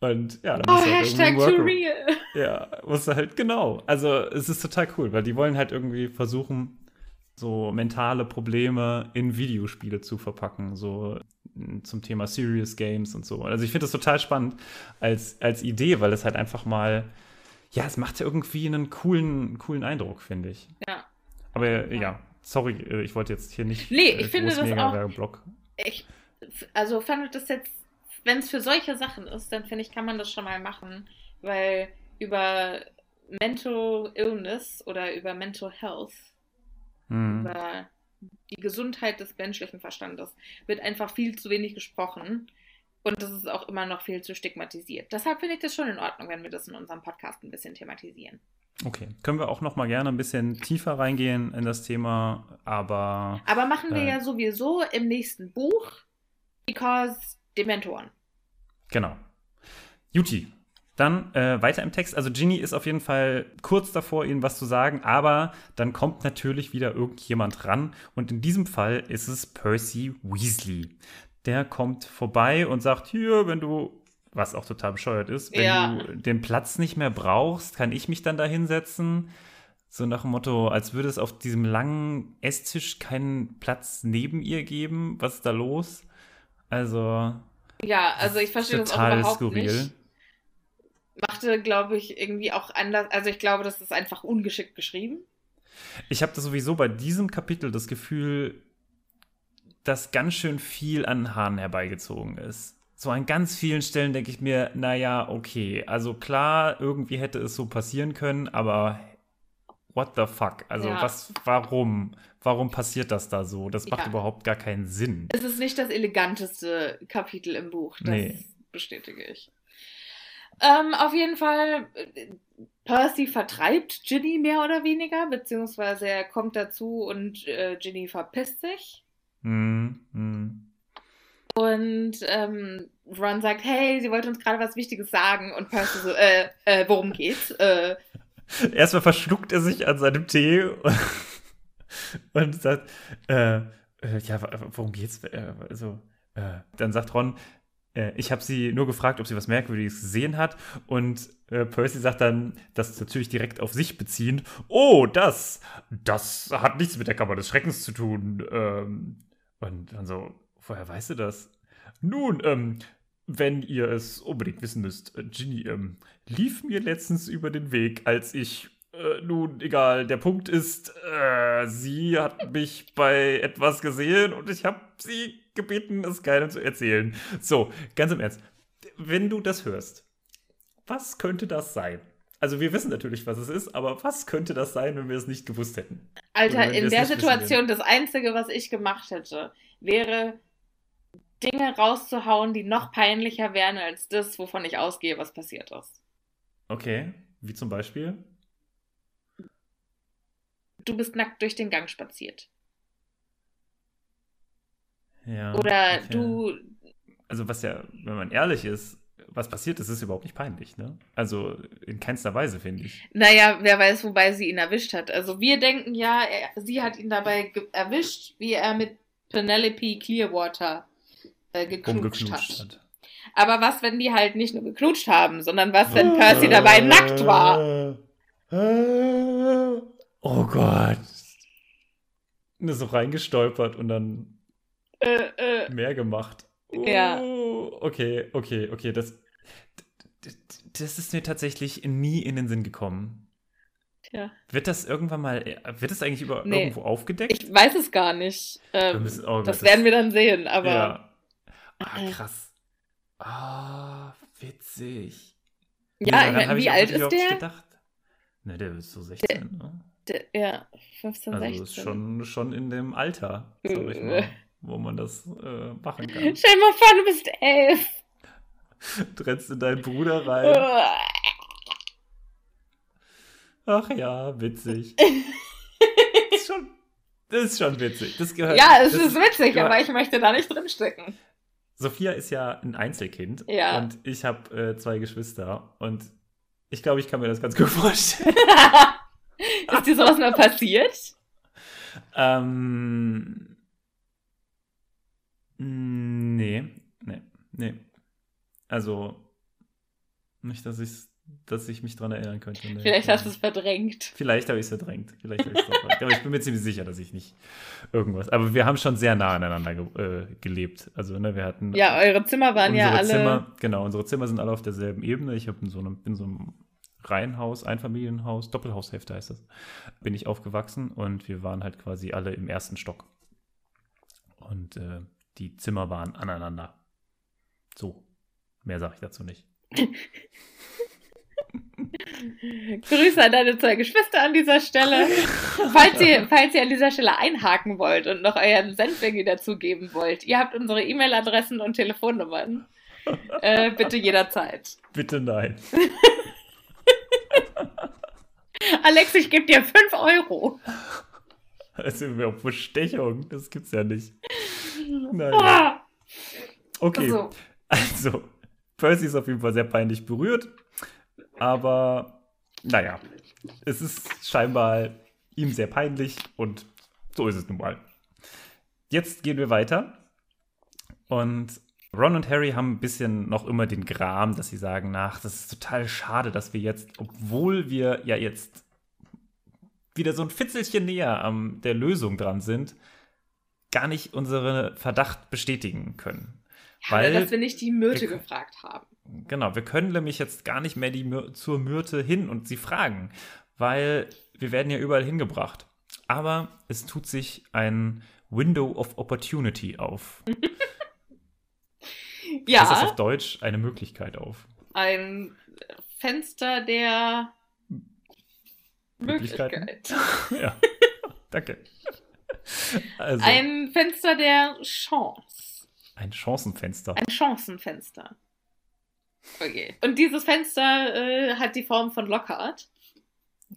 Und ja, dann musst oh, du halt Hashtag too real. Ja, musst du halt, genau. Also es ist total cool, weil die wollen halt irgendwie versuchen, so mentale Probleme in Videospiele zu verpacken, so zum Thema Serious Games und so. Also ich finde das total spannend als, als Idee, weil es halt einfach mal ja, es macht irgendwie einen coolen, coolen Eindruck, finde ich. Ja. Aber ja, sorry, äh, ich wollte jetzt hier nicht. Nee, ich äh, finde das auch. Ich also fand das jetzt, wenn es für solche Sachen ist, dann finde ich, kann man das schon mal machen, weil über Mental Illness oder über Mental Health, Mhm. über die Gesundheit des menschlichen Verstandes wird einfach viel zu wenig gesprochen. Und das ist auch immer noch viel zu stigmatisiert. Deshalb finde ich das schon in Ordnung, wenn wir das in unserem Podcast ein bisschen thematisieren. Okay, können wir auch noch mal gerne ein bisschen tiefer reingehen in das Thema, aber Aber machen wir Äh. ja sowieso im nächsten Buch, because Dementoren. Genau. Juti. Dann äh, weiter im Text. Also Ginny ist auf jeden Fall kurz davor, ihnen was zu sagen, aber dann kommt natürlich wieder irgendjemand ran. Und in diesem Fall ist es Percy Weasley. Der kommt vorbei und sagt, hier, wenn du, was auch total bescheuert ist, wenn Ja. du den Platz nicht mehr brauchst, kann ich mich dann da hinsetzen. So nach dem Motto, als würde es auf diesem langen Esstisch keinen Platz neben ihr geben. Was ist da los? Also, Ja, also ich verstehe das auch total überhaupt skurril. nicht. Machte, glaube ich, irgendwie auch anders. Also ich glaube, das ist einfach ungeschickt geschrieben. Ich habe da sowieso bei diesem Kapitel das Gefühl, dass ganz schön viel an den Haaren herbeigezogen ist. So an ganz vielen Stellen denke ich mir, naja, okay, also klar, irgendwie hätte es so passieren können, aber what the fuck? Also Ja. was, warum? Warum passiert das da so? Das macht Ja. überhaupt gar keinen Sinn. Es ist nicht das eleganteste Kapitel im Buch. Das Nee. bestätige ich. Ähm, auf jeden Fall, äh, Percy vertreibt Ginny mehr oder weniger, beziehungsweise er kommt dazu und äh, Ginny verpisst sich. Hm, hm. Und ähm, Ron sagt, hey, sie wollte uns gerade was Wichtiges sagen. Und Percy so, äh, äh, worum geht's? Äh, Erstmal verschluckt er sich an seinem Tee und sagt, äh, äh, ja, worum geht's? Äh, also, äh, dann sagt Ron, äh, ich habe sie nur gefragt, ob sie was Merkwürdiges gesehen hat. Und Percy sagt dann, das natürlich direkt auf sich beziehend, oh, das, das hat nichts mit der Kammer des Schreckens zu tun. Ähm, und dann so, woher weißt du das? Nun, ähm, wenn ihr es unbedingt wissen müsst, Ginny ähm, lief mir letztens über den Weg, als ich, äh, nun, egal, der Punkt ist, äh, sie hat mich bei etwas gesehen und ich habe sie gebeten, es keinem zu erzählen. So, ganz im Ernst, wenn du das hörst, was könnte das sein? Also wir wissen natürlich, was es ist, aber was könnte das sein, wenn wir es nicht gewusst hätten? Alter, in der Situation, das Einzige, was ich gemacht hätte, wäre Dinge rauszuhauen, die noch peinlicher wären als das, wovon ich ausgehe, was passiert ist. Okay, wie zum Beispiel? Du bist nackt durch den Gang spaziert. Ja. Oder okay. du, Also was ja, wenn man ehrlich ist, was passiert ist, ist überhaupt nicht peinlich, ne? Also in keinster Weise, finde ich. naja, wer weiß, wobei sie ihn erwischt hat. Also wir denken ja, er, sie hat ihn dabei erwischt, wie er mit Penelope Clearwater äh, geknutscht hat. hat. Aber was, wenn die halt nicht nur geknutscht haben, sondern was, wenn Percy dabei nackt war? Oh Gott. Und ist so reingestolpert und dann Äh, äh, mehr gemacht. Ja. Oh, okay, okay, okay. Das, das ist mir tatsächlich nie in den Sinn gekommen. tja. Wird das irgendwann mal, wird das eigentlich über, Nee. irgendwo aufgedeckt? Ich weiß es gar nicht. Wir Ähm, müssen- oh Gott, das werden wir dann sehen, aber Ja. Ah, Äh. krass. Ah, witzig. ja, daran ich mein, wie alt ist der? Gedacht. Ne, der ist so 16, ne? Ja, 15, Also 16. ist schon, schon in dem Alter, sag ich mal, wo man das äh, machen kann. Stell dir mal vor, du bist elf. Rennst in deinen Bruder rein. Ach ja, witzig. ist schon, das ist schon witzig. Das gehört. ja, es ist witzig, ja. aber ich möchte da nicht drinstecken. Sophia ist ja ein Einzelkind Ja. und ich habe äh, zwei Geschwister und ich glaube, ich kann mir das ganz gut vorstellen. Ist dir sowas mal passiert? ähm, nee, nee, nee. Also nicht, dass ich, dass ich mich dran erinnern könnte. Nee. Vielleicht hast du es verdrängt. Vielleicht habe ich es verdrängt. Vielleicht habe ich es verdrängt. Aber ich bin mir ziemlich sicher, dass ich nicht irgendwas. Aber wir haben schon sehr nah aneinander ge äh, gelebt. Also, ne, wir hatten. Ja, eure Zimmer waren ja alle. Zimmer, genau, unsere Zimmer sind alle auf derselben Ebene. Ich habe in so einem, in so einem Reihenhaus, Einfamilienhaus, Doppelhaushälfte heißt das, bin ich aufgewachsen und wir waren halt quasi alle im ersten Stock. Und äh, die Zimmer waren aneinander. So, mehr sage ich dazu nicht. Grüße an deine zwei Geschwister an dieser Stelle. Falls ihr, falls ihr an dieser Stelle einhaken wollt und noch euren Senf irgendwie dazugeben wollt, ihr habt unsere E-Mail-Adressen und Telefonnummern. Äh, bitte jederzeit. Bitte nein. Alex, ich gebe dir 5 Euro. Das ist mir Bestechung. Das gibt's ja nicht. Naja. Ah, Okay. so. Also, Percy ist auf jeden Fall sehr peinlich berührt. Aber, naja, es ist scheinbar ihm sehr peinlich und so ist es nun mal. Jetzt gehen wir weiter. Und Ron und Harry haben ein bisschen noch immer den Gram, dass sie sagen, nach, das ist total schade, dass wir jetzt, obwohl wir ja jetzt wieder so ein Fitzelchen näher an der Lösung dran sind, gar nicht unseren Verdacht bestätigen können. Ja, weil, dass wir nicht die Myrte wir- gefragt haben. Genau, wir können nämlich jetzt gar nicht mehr die zur Myrte hin und sie fragen, weil wir werden ja überall hingebracht. Aber es tut sich ein Window of Opportunity auf. Ja, Das ist auf Deutsch eine Möglichkeit auf. ein Fenster der Möglichkeiten? Möglichkeit. ja, danke. Also, Ein Fenster der Chance. ein Chancenfenster. Ein Chancenfenster. Okay. Und dieses Fenster äh, hat die Form von Lockhart.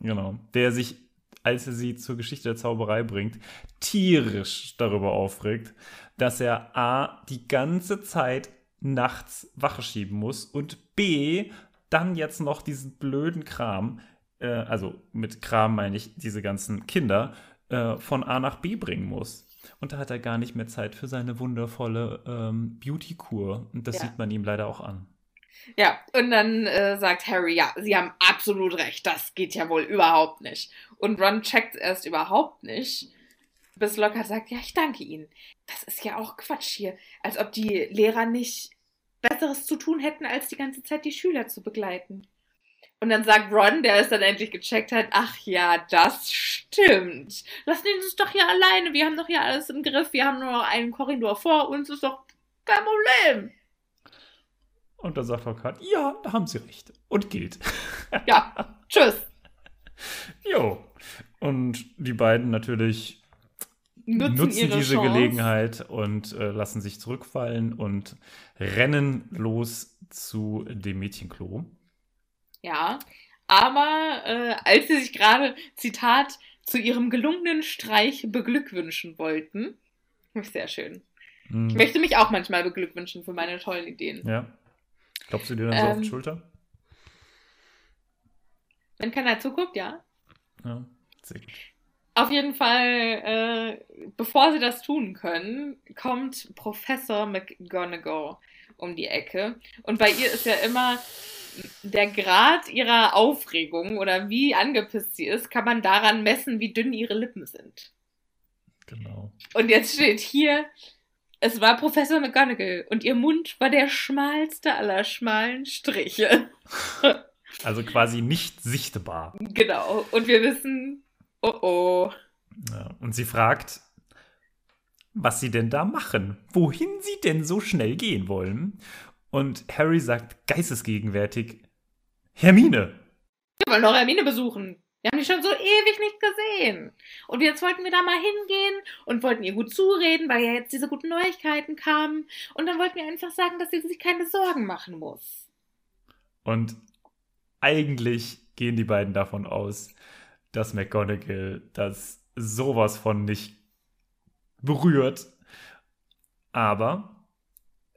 Genau. Der sich, als er sie zur Geschichte der Zauberei bringt, tierisch darüber aufregt, dass er A, die ganze Zeit nachts Wache schieben muss und B, dann jetzt noch diesen blöden Kram, äh, also mit Kram meine ich diese ganzen Kinder, äh, von A nach B bringen muss. Und da hat er gar nicht mehr Zeit für seine wundervolle ähm, Beauty-Kur. Und das Ja. sieht man ihm leider auch an. Ja, und dann äh, sagt Harry, ja, sie haben absolut recht, das geht ja wohl überhaupt nicht. Und Ron checkt erst überhaupt nicht, bis Lockhart sagt, ja, ich danke Ihnen. Das ist ja auch Quatsch hier, als ob die Lehrer nicht Besseres zu tun hätten, als die ganze Zeit die Schüler zu begleiten. Und dann sagt Ron, der es dann endlich gecheckt hat, ach ja, das stimmt. Lassen Sie uns doch hier alleine, wir haben doch hier alles im Griff, wir haben nur noch einen Korridor vor uns, ist doch kein Problem. Und dann sagt Lockhart, ja, da haben Sie recht. Und geht. Ja, tschüss. Jo. Und die beiden natürlich nutzen, nutzen, diese Chance. Gelegenheit und äh, lassen sich zurückfallen und rennen los zu dem Mädchenklo. Ja, aber äh, als sie sich gerade, Zitat, zu ihrem gelungenen Streich beglückwünschen wollten, sehr schön. Hm, Ich möchte mich auch manchmal beglückwünschen für meine tollen Ideen. Ja. Klopfst du dir dann so auf Ähm. die Schulter? Wenn keiner zuguckt, ja. Ja. Sehr gut. Auf jeden Fall, äh, bevor sie das tun können, kommt Professor McGonagall um die Ecke. Und bei ihr ist ja immer der Grad ihrer Aufregung oder wie angepisst sie ist, kann man daran messen, wie dünn ihre Lippen sind. Genau. Und jetzt steht hier, es war Professor McGonagall und ihr Mund war der schmalste aller schmalen Striche. Also quasi nicht sichtbar. Genau. Und wir wissen, oh oh. Ja. Und sie fragt, was sie denn da machen, wohin sie denn so schnell gehen wollen. Und Harry sagt geistesgegenwärtig, Hermine. Wir wollen doch Hermine besuchen. Wir haben die schon so ewig nicht gesehen. Und jetzt wollten wir da mal hingehen und wollten ihr gut zureden, weil ja jetzt diese guten Neuigkeiten kamen. Und dann wollten wir einfach sagen, dass sie sich keine Sorgen machen muss. Und eigentlich gehen die beiden davon aus, dass McGonagall das sowas von nicht berührt. Aber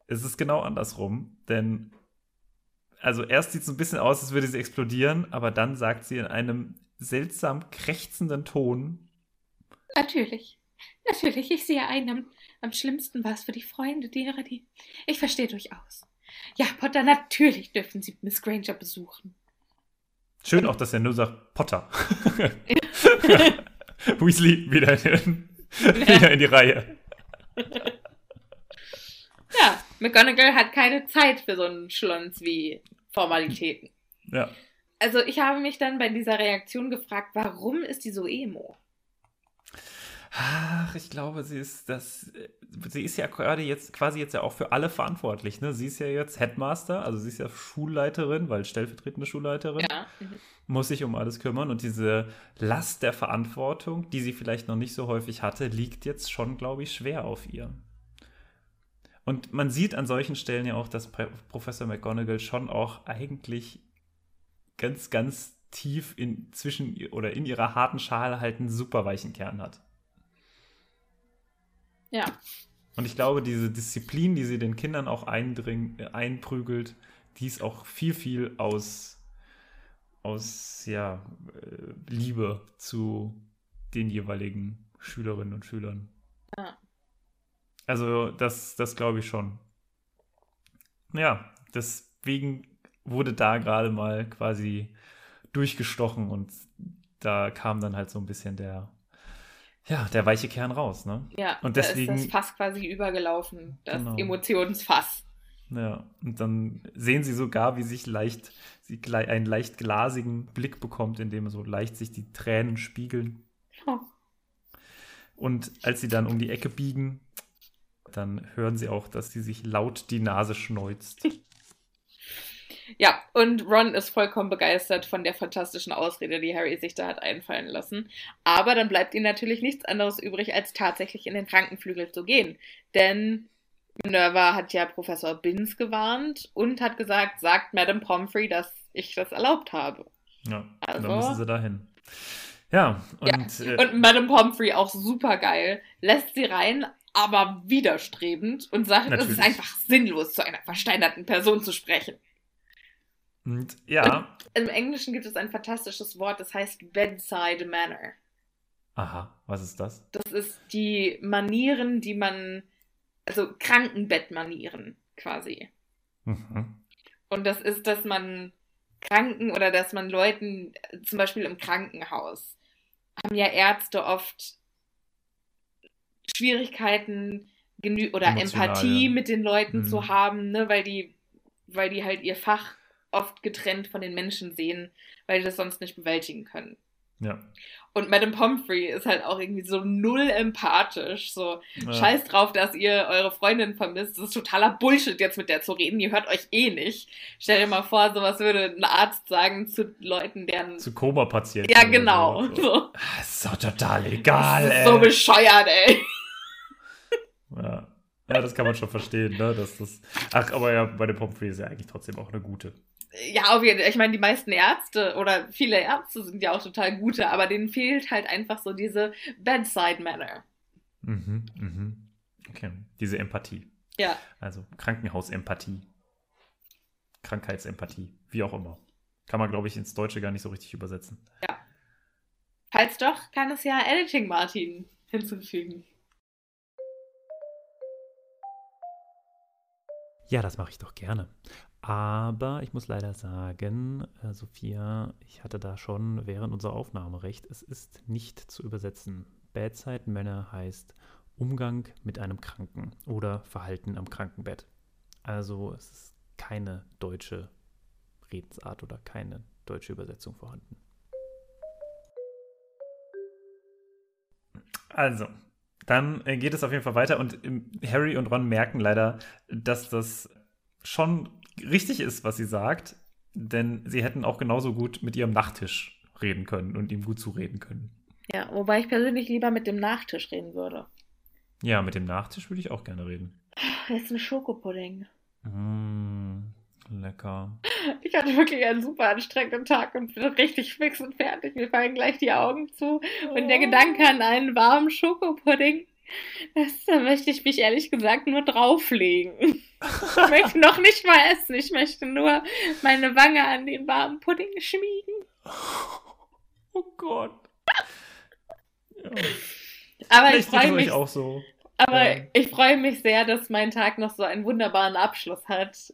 es ist genau andersrum, denn also erst sieht es ein bisschen aus, als würde sie explodieren, aber dann sagt sie in einem seltsam krächzenden Ton, Natürlich. Natürlich, ich sehe ein, am, am schlimmsten war es für die Freunde derer, die. Ich verstehe durchaus. Ja, Potter, natürlich dürfen Sie Miss Granger besuchen. Schön auch, dass er nur sagt, Potter. Weasley wieder in, wieder in die Reihe. Ja, McGonagall hat keine Zeit für so einen Schlons wie Formalitäten. Ja. Also ich habe mich dann bei dieser Reaktion gefragt, warum ist die so emo? Ach, ich glaube, sie ist das. Sie ist ja gerade jetzt quasi jetzt ja auch für alle verantwortlich. Ne? Sie ist ja jetzt Headmaster, also sie ist ja Schulleiterin, weil stellvertretende Schulleiterin. Ja. Mhm. Muss sich um alles kümmern und diese Last der Verantwortung, die sie vielleicht noch nicht so häufig hatte, liegt jetzt schon, glaube ich, schwer auf ihr. Und man sieht an solchen Stellen ja auch, dass Professor McGonagall schon auch eigentlich ganz, ganz tief in zwischen oder in ihrer harten Schale halt einen super weichen Kern hat. Ja. Und ich glaube, diese Disziplin, die sie den Kindern auch eindring, einprügelt, die ist auch viel, viel aus, aus ja, äh, Liebe zu den jeweiligen Schülerinnen und Schülern. Ja. Also, das, das glaube ich schon. Ja, deswegen wurde da gerade mal quasi durchgestochen und da kam dann halt so ein bisschen der, ja, der weiche Kern raus, ne? Ja, und deswegen da ist das Fass quasi übergelaufen, das genau. Emotionsfass. Ja, und dann sehen sie sogar, wie sich leicht, sie einen leicht glasigen Blick bekommt, in dem so leicht sich die Tränen spiegeln. Oh. Und als sie dann um die Ecke biegen, dann hören sie auch, dass sie sich laut die Nase schneuzt. Ja, und Ron ist vollkommen begeistert von der fantastischen Ausrede, die Harry sich da hat einfallen lassen. Aber dann bleibt ihm natürlich nichts anderes übrig, als tatsächlich in den Krankenflügel zu gehen. Denn Minerva hat ja Professor Binns gewarnt und hat gesagt, sagt Madame Pomfrey, dass ich das erlaubt habe. Ja, also, dann müssen sie dahin. Ja, und, ja. Äh, und Madame Pomfrey auch super geil, lässt sie rein, aber widerstrebend und sagt, Natürlich. es ist einfach sinnlos, zu einer versteinerten Person zu sprechen. Und ja. Im Englischen gibt es ein fantastisches Wort, das heißt Bedside Manner. Aha, was ist das? Das ist die Manieren, die man, also Krankenbettmanieren quasi. Mhm. Und das ist, dass man Kranken oder dass man Leuten, zum Beispiel im Krankenhaus, haben ja Ärzte oft Schwierigkeiten oder Emotional, Empathie ja. mit den Leuten mhm. zu haben, ne, weil die, weil die halt ihr Fach oft getrennt von den Menschen sehen, weil die das sonst nicht bewältigen können. Ja. Und Madame Pomfrey ist halt auch irgendwie so null empathisch. So, ja. scheiß drauf, dass ihr eure Freundin vermisst. Das ist totaler Bullshit, jetzt mit der zu reden. Ihr hört euch eh nicht. Stell dir mal vor, sowas würde ein Arzt sagen zu Leuten, deren. Zu Koma-Patienten. Ja, genau. So. so. Ah, ist doch total egal, das ist ey. So bescheuert, ey. Ja. Ja, das kann man schon verstehen, ne? Dass das. Ach, aber ja, bei der Pomfrey ist ja eigentlich trotzdem auch eine gute. Ja. Ich meine, die meisten Ärzte oder viele Ärzte sind ja auch total gute, aber denen fehlt halt einfach so diese Bedside Manner. Mhm, mhm. Okay, diese Empathie. Ja. Also Krankenhausempathie. Krankheitsempathie, wie auch immer. Kann man, glaube ich, ins Deutsche gar nicht so richtig übersetzen. Ja. Falls doch, kann es ja Editing Martin hinzufügen. Ja, das mache ich doch gerne. Aber ich muss leider sagen, äh, Sophia, ich hatte da schon während unserer Aufnahme recht. Es ist nicht zu übersetzen. Bedside Manner heißt Umgang mit einem Kranken oder Verhalten am Krankenbett. Also es ist keine deutsche Redensart oder keine deutsche Übersetzung vorhanden. Also, dann äh, geht es auf jeden Fall weiter und ähm, Harry und Ron merken leider, dass das schon richtig ist, was sie sagt, denn sie hätten auch genauso gut mit ihrem Nachttisch reden können und ihm gut zureden können. Ja, wobei ich persönlich lieber mit dem Nachtisch reden würde. Ja, mit dem Nachtisch würde ich auch gerne reden. Das ist ein Schokopudding. Mmh, lecker. Ich hatte wirklich einen super anstrengenden Tag und bin richtig fix und fertig. Mir fallen gleich die Augen zu. Und der Gedanke an einen warmen Schokopudding das, da möchte ich mich ehrlich gesagt nur drauflegen. Ich möchte noch nicht mal essen. Ich möchte nur meine Wange an den warmen Pudding schmiegen. Oh Gott. Ja. Aber Vielleicht ich freue mich auch so. Aber ja. ich freue mich sehr, dass mein Tag noch so einen wunderbaren Abschluss hat.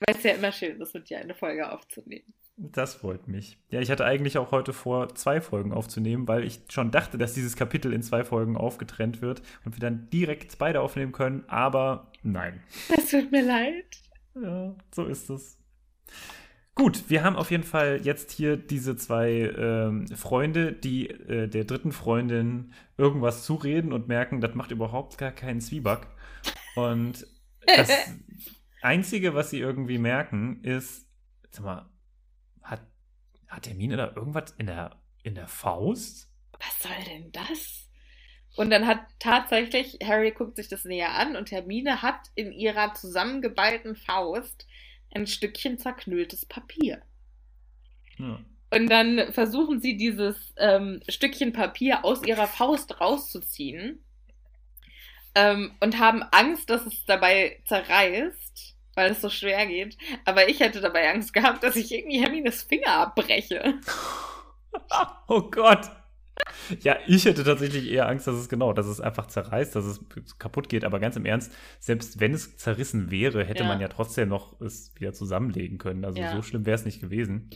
Weil es ja immer schön ist, mit dir eine Folge aufzunehmen. Das freut mich. Ja, ich hatte eigentlich auch heute vor, zwei Folgen aufzunehmen, weil ich schon dachte, dass dieses Kapitel in zwei Folgen aufgetrennt wird und wir dann direkt beide aufnehmen können, aber nein. Das tut mir leid. Ja, so ist es. Gut, wir haben auf jeden Fall jetzt hier diese zwei ähm, Freunde, die äh, der dritten Freundin irgendwas zureden und merken, das macht überhaupt gar keinen Zwieback. Und das Einzige, was sie irgendwie merken, ist, sag mal, hat, hat Hermine da irgendwas in der, in der Faust? Was soll denn das? Und dann hat tatsächlich, Harry guckt sich das näher an und Hermine hat in ihrer zusammengeballten Faust ein Stückchen zerknülltes Papier. Ja. Und dann versuchen sie dieses ähm, Stückchen Papier aus ihrer Faust rauszuziehen ähm, und haben Angst, dass es dabei zerreißt, weil es so schwer geht. Aber ich hätte dabei Angst gehabt, dass ich irgendwie Hermines Finger abbreche. oh Gott. Ja, ich hätte tatsächlich eher Angst, dass es genau, dass es einfach zerreißt, dass es kaputt geht. Aber ganz im Ernst, selbst wenn es zerrissen wäre, hätte Ja. man ja trotzdem noch es wieder zusammenlegen können. Also Ja. so schlimm wäre es nicht gewesen.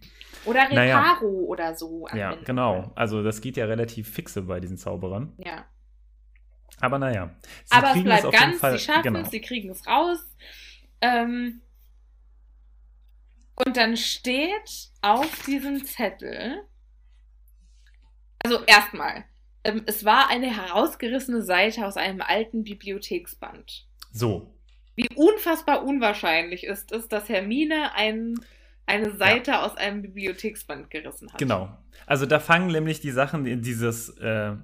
Oder Reparo Naja. oder so. Ja, anwenden. genau. Also das geht ja relativ fixe bei diesen Zauberern. Ja. Aber naja. Sie Aber es bleibt auf jeden ganz, Fall- sie schaffen genau. es, sie kriegen es raus. Ähm, und dann steht auf diesem Zettel, also erstmal, ähm, es war eine herausgerissene Seite aus einem alten Bibliotheksband. So, Wie unfassbar unwahrscheinlich ist es, dass Hermine ein, eine Seite aus einem Bibliotheksband gerissen hat. genau. Also da fangen nämlich die Sachen in dieses, äh,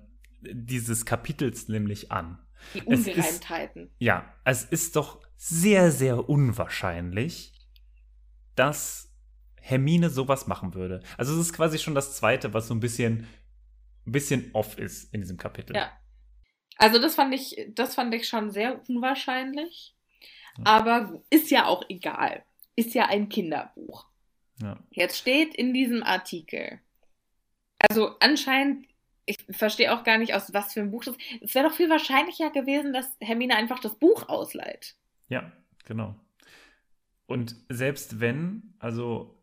dieses Kapitels nämlich an. Die Es ist- Ungereimtheiten. Ja, es ist doch sehr, sehr unwahrscheinlich, dass Hermine sowas machen würde. Also es ist quasi schon das zweite, was so ein bisschen, ein bisschen off ist in diesem Kapitel. Ja. Also das fand ich, das fand ich schon sehr unwahrscheinlich. Ja. Aber ist ja auch egal. Ist ja ein Kinderbuch. Ja. Jetzt steht in diesem Artikel. Also anscheinend, ich verstehe auch gar nicht, aus was für ein Buch das ist. Es wäre doch viel wahrscheinlicher gewesen, dass Hermine einfach das Buch ausleiht. Ja, genau. Und selbst wenn, also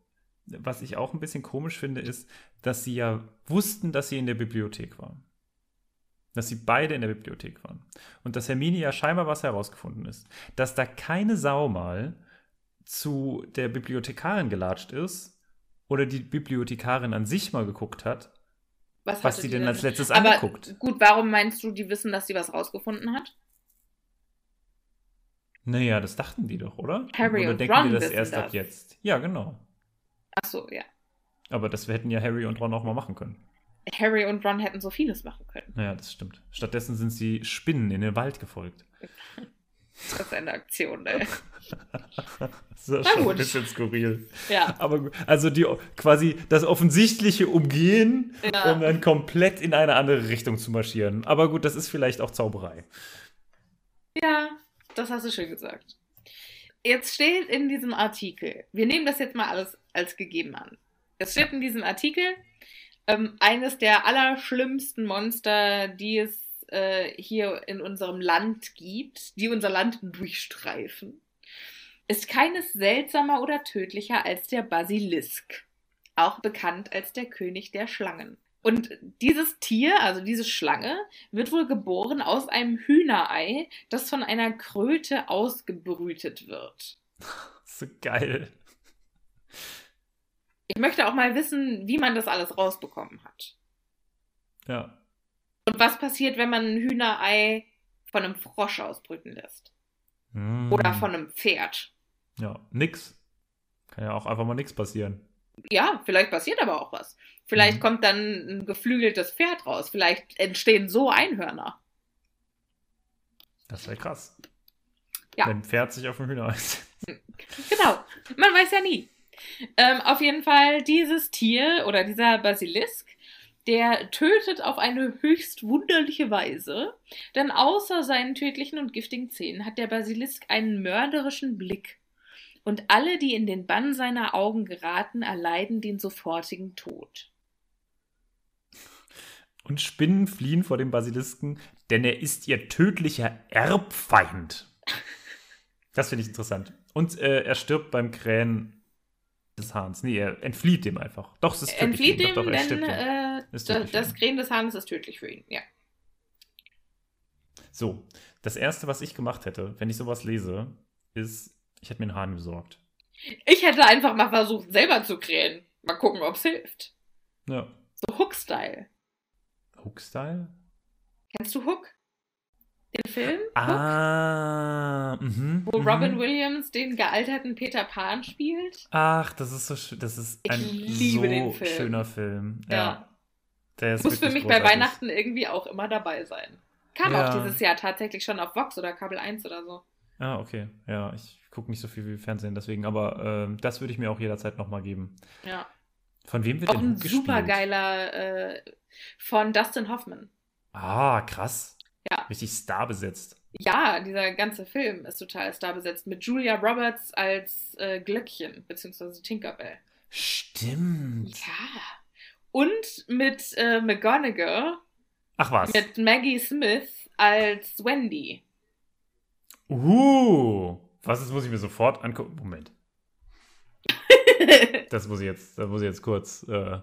was ich auch ein bisschen komisch finde, ist, dass sie ja wussten, dass sie in der Bibliothek waren. Dass sie beide in der Bibliothek waren. Und dass Hermine ja scheinbar was herausgefunden ist. Dass da keine Sau mal zu der Bibliothekarin gelatscht ist oder die Bibliothekarin an sich mal geguckt hat, was hatte sie denn als letztes Aber angeguckt. gut, warum meinst du, die wissen, dass sie was rausgefunden hat? Naja, das dachten die doch, oder? Harry oder und denken Ron die das erst ab das. jetzt? Ja, genau. Ach so, ja. Aber das hätten ja Harry und Ron auch mal machen können. Harry und Ron hätten so vieles machen können. Naja, das stimmt. Stattdessen sind sie Spinnen in den Wald gefolgt. Das ist eine Aktion, ey. Das ist Na schon gut. ein bisschen skurril. Ja. Aber also die quasi das offensichtliche Umgehen, Ja. um dann komplett in eine andere Richtung zu marschieren. Aber gut, das ist vielleicht auch Zauberei. Ja, das hast du schön gesagt. Jetzt steht in diesem Artikel, wir nehmen das jetzt mal alles als gegeben an. Es steht in diesem Artikel, ähm, eines der allerschlimmsten Monster, die es äh, hier in unserem Land gibt, die unser Land durchstreifen, ist keines seltsamer oder tödlicher als der Basilisk, auch bekannt als der König der Schlangen. Und dieses Tier, also diese Schlange, wird wohl geboren aus einem Hühnerei, das von einer Kröte ausgebrütet wird. So geil. Ich möchte auch mal wissen, wie man das alles rausbekommen hat. Ja. Und was passiert, wenn man ein Hühnerei von einem Frosch ausbrüten lässt? Mm. Oder von einem Pferd? Ja, nix. Kann ja auch einfach mal nichts passieren. Ja, vielleicht passiert aber auch was. Vielleicht Mhm. kommt dann ein geflügeltes Pferd raus. Vielleicht entstehen so Einhörner. Das wäre krass. Ja. Wenn ein Pferd sich auf dem Hühner einsetzt. Genau, man weiß ja nie. Ähm, auf jeden Fall, dieses Tier oder dieser Basilisk, der tötet auf eine höchst wunderliche Weise, denn außer seinen tödlichen und giftigen Zähnen hat der Basilisk einen mörderischen Blick. Und alle, die in den Bann seiner Augen geraten, erleiden den sofortigen Tod. Und Spinnen fliehen vor dem Basilisken, denn er ist ihr tödlicher Erbfeind. Das finde ich interessant. Und äh, er stirbt beim Krähen des Hahns. Nee, er entflieht dem einfach. Doch, es ist tödlich. Entflieht dem, doch, doch, denn äh, das ihn. Krähen des Hahnes ist tödlich für ihn. Ja. So, das Erste, was ich gemacht hätte, wenn ich sowas lese, ist, ich hätte mir einen Hahn besorgt. Ich hätte einfach mal versucht, selber zu krähen. Mal gucken, ob es hilft. Ja. So Hook-Style. Hook-Style? Kennst du Hook? Den Film? Ah, mhm. Wo mhm. Robin Williams den gealterten Peter Pan spielt? Ach, das ist so sch- das ist Ich ein so Film. schöner Film. Ja. Ja. Der ist Muss für mich bei großartig. Weihnachten irgendwie auch immer dabei sein. Kam Ja. auch dieses Jahr tatsächlich schon auf Vox oder Kabel 1 oder so. Ah, okay. Ja, ich gucke nicht so viel wie Fernsehen, deswegen, aber ähm, das würde ich mir auch jederzeit nochmal geben. Ja. Von wem wird Auch denn ein Hook gespielt? super geiler äh, von Dustin Hoffman. Ah, krass. Ja. Richtig starbesetzt. Ja, dieser ganze Film ist total starbesetzt mit Julia Roberts als äh, Glöckchen, beziehungsweise Tinkerbell. Stimmt. Ja. Und mit äh, McGonagall, Ach was. mit Maggie Smith als Wendy. Uh, was ist, muss ich mir sofort angucken. Moment. Das muss ich jetzt, das muss ich jetzt kurz. Äh,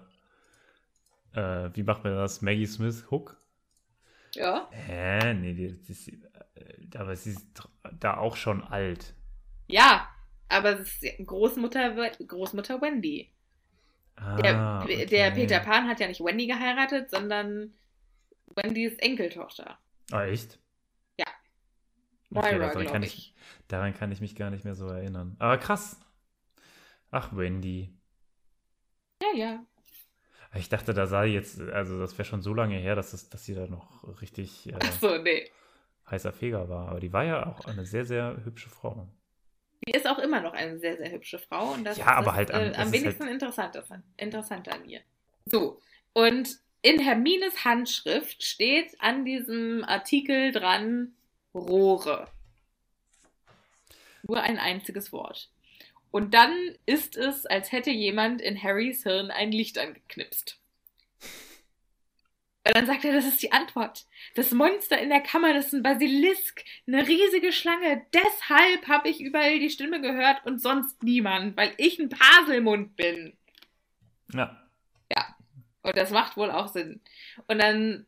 äh, wie macht man das? Maggie Smith Hook? Ja. Hä? Nee, die, ist- äh, aber sie ist da auch schon alt. Ja, aber es ist Großmutter, Großmutter Wendy. Der, Ah, okay. der Peter Pan hat ja nicht Wendy geheiratet, sondern Wendys Enkeltochter. Ah, echt? Ja. Okay, Moira, daran, glaub kann ich. ich, daran kann ich mich gar nicht mehr so erinnern. Aber krass. Ach, Wendy. Ja, ja. Ich dachte, da sei jetzt, also das wäre schon so lange her, dass, das, dass sie da noch richtig äh, Achso, nee. heißer Feger war. Aber die war ja auch eine sehr, sehr hübsche Frau. Die ist auch immer noch eine sehr, sehr hübsche Frau. Und das Ja, ist aber das, halt an- äh, am wenigsten halt- interessanter, interessanter an ihr. So, und in Hermines Handschrift steht an diesem Artikel dran Rohre. Nur ein einziges Wort. Und dann ist es, als hätte jemand in Harrys Hirn ein Licht angeknipst. Und dann sagt er, das ist die Antwort. Das Monster in der Kammer, das ist ein Basilisk, eine riesige Schlange. Deshalb habe ich überall die Stimme gehört und sonst niemand, weil ich ein Paselmund bin. Ja. Und das macht wohl auch Sinn. Und dann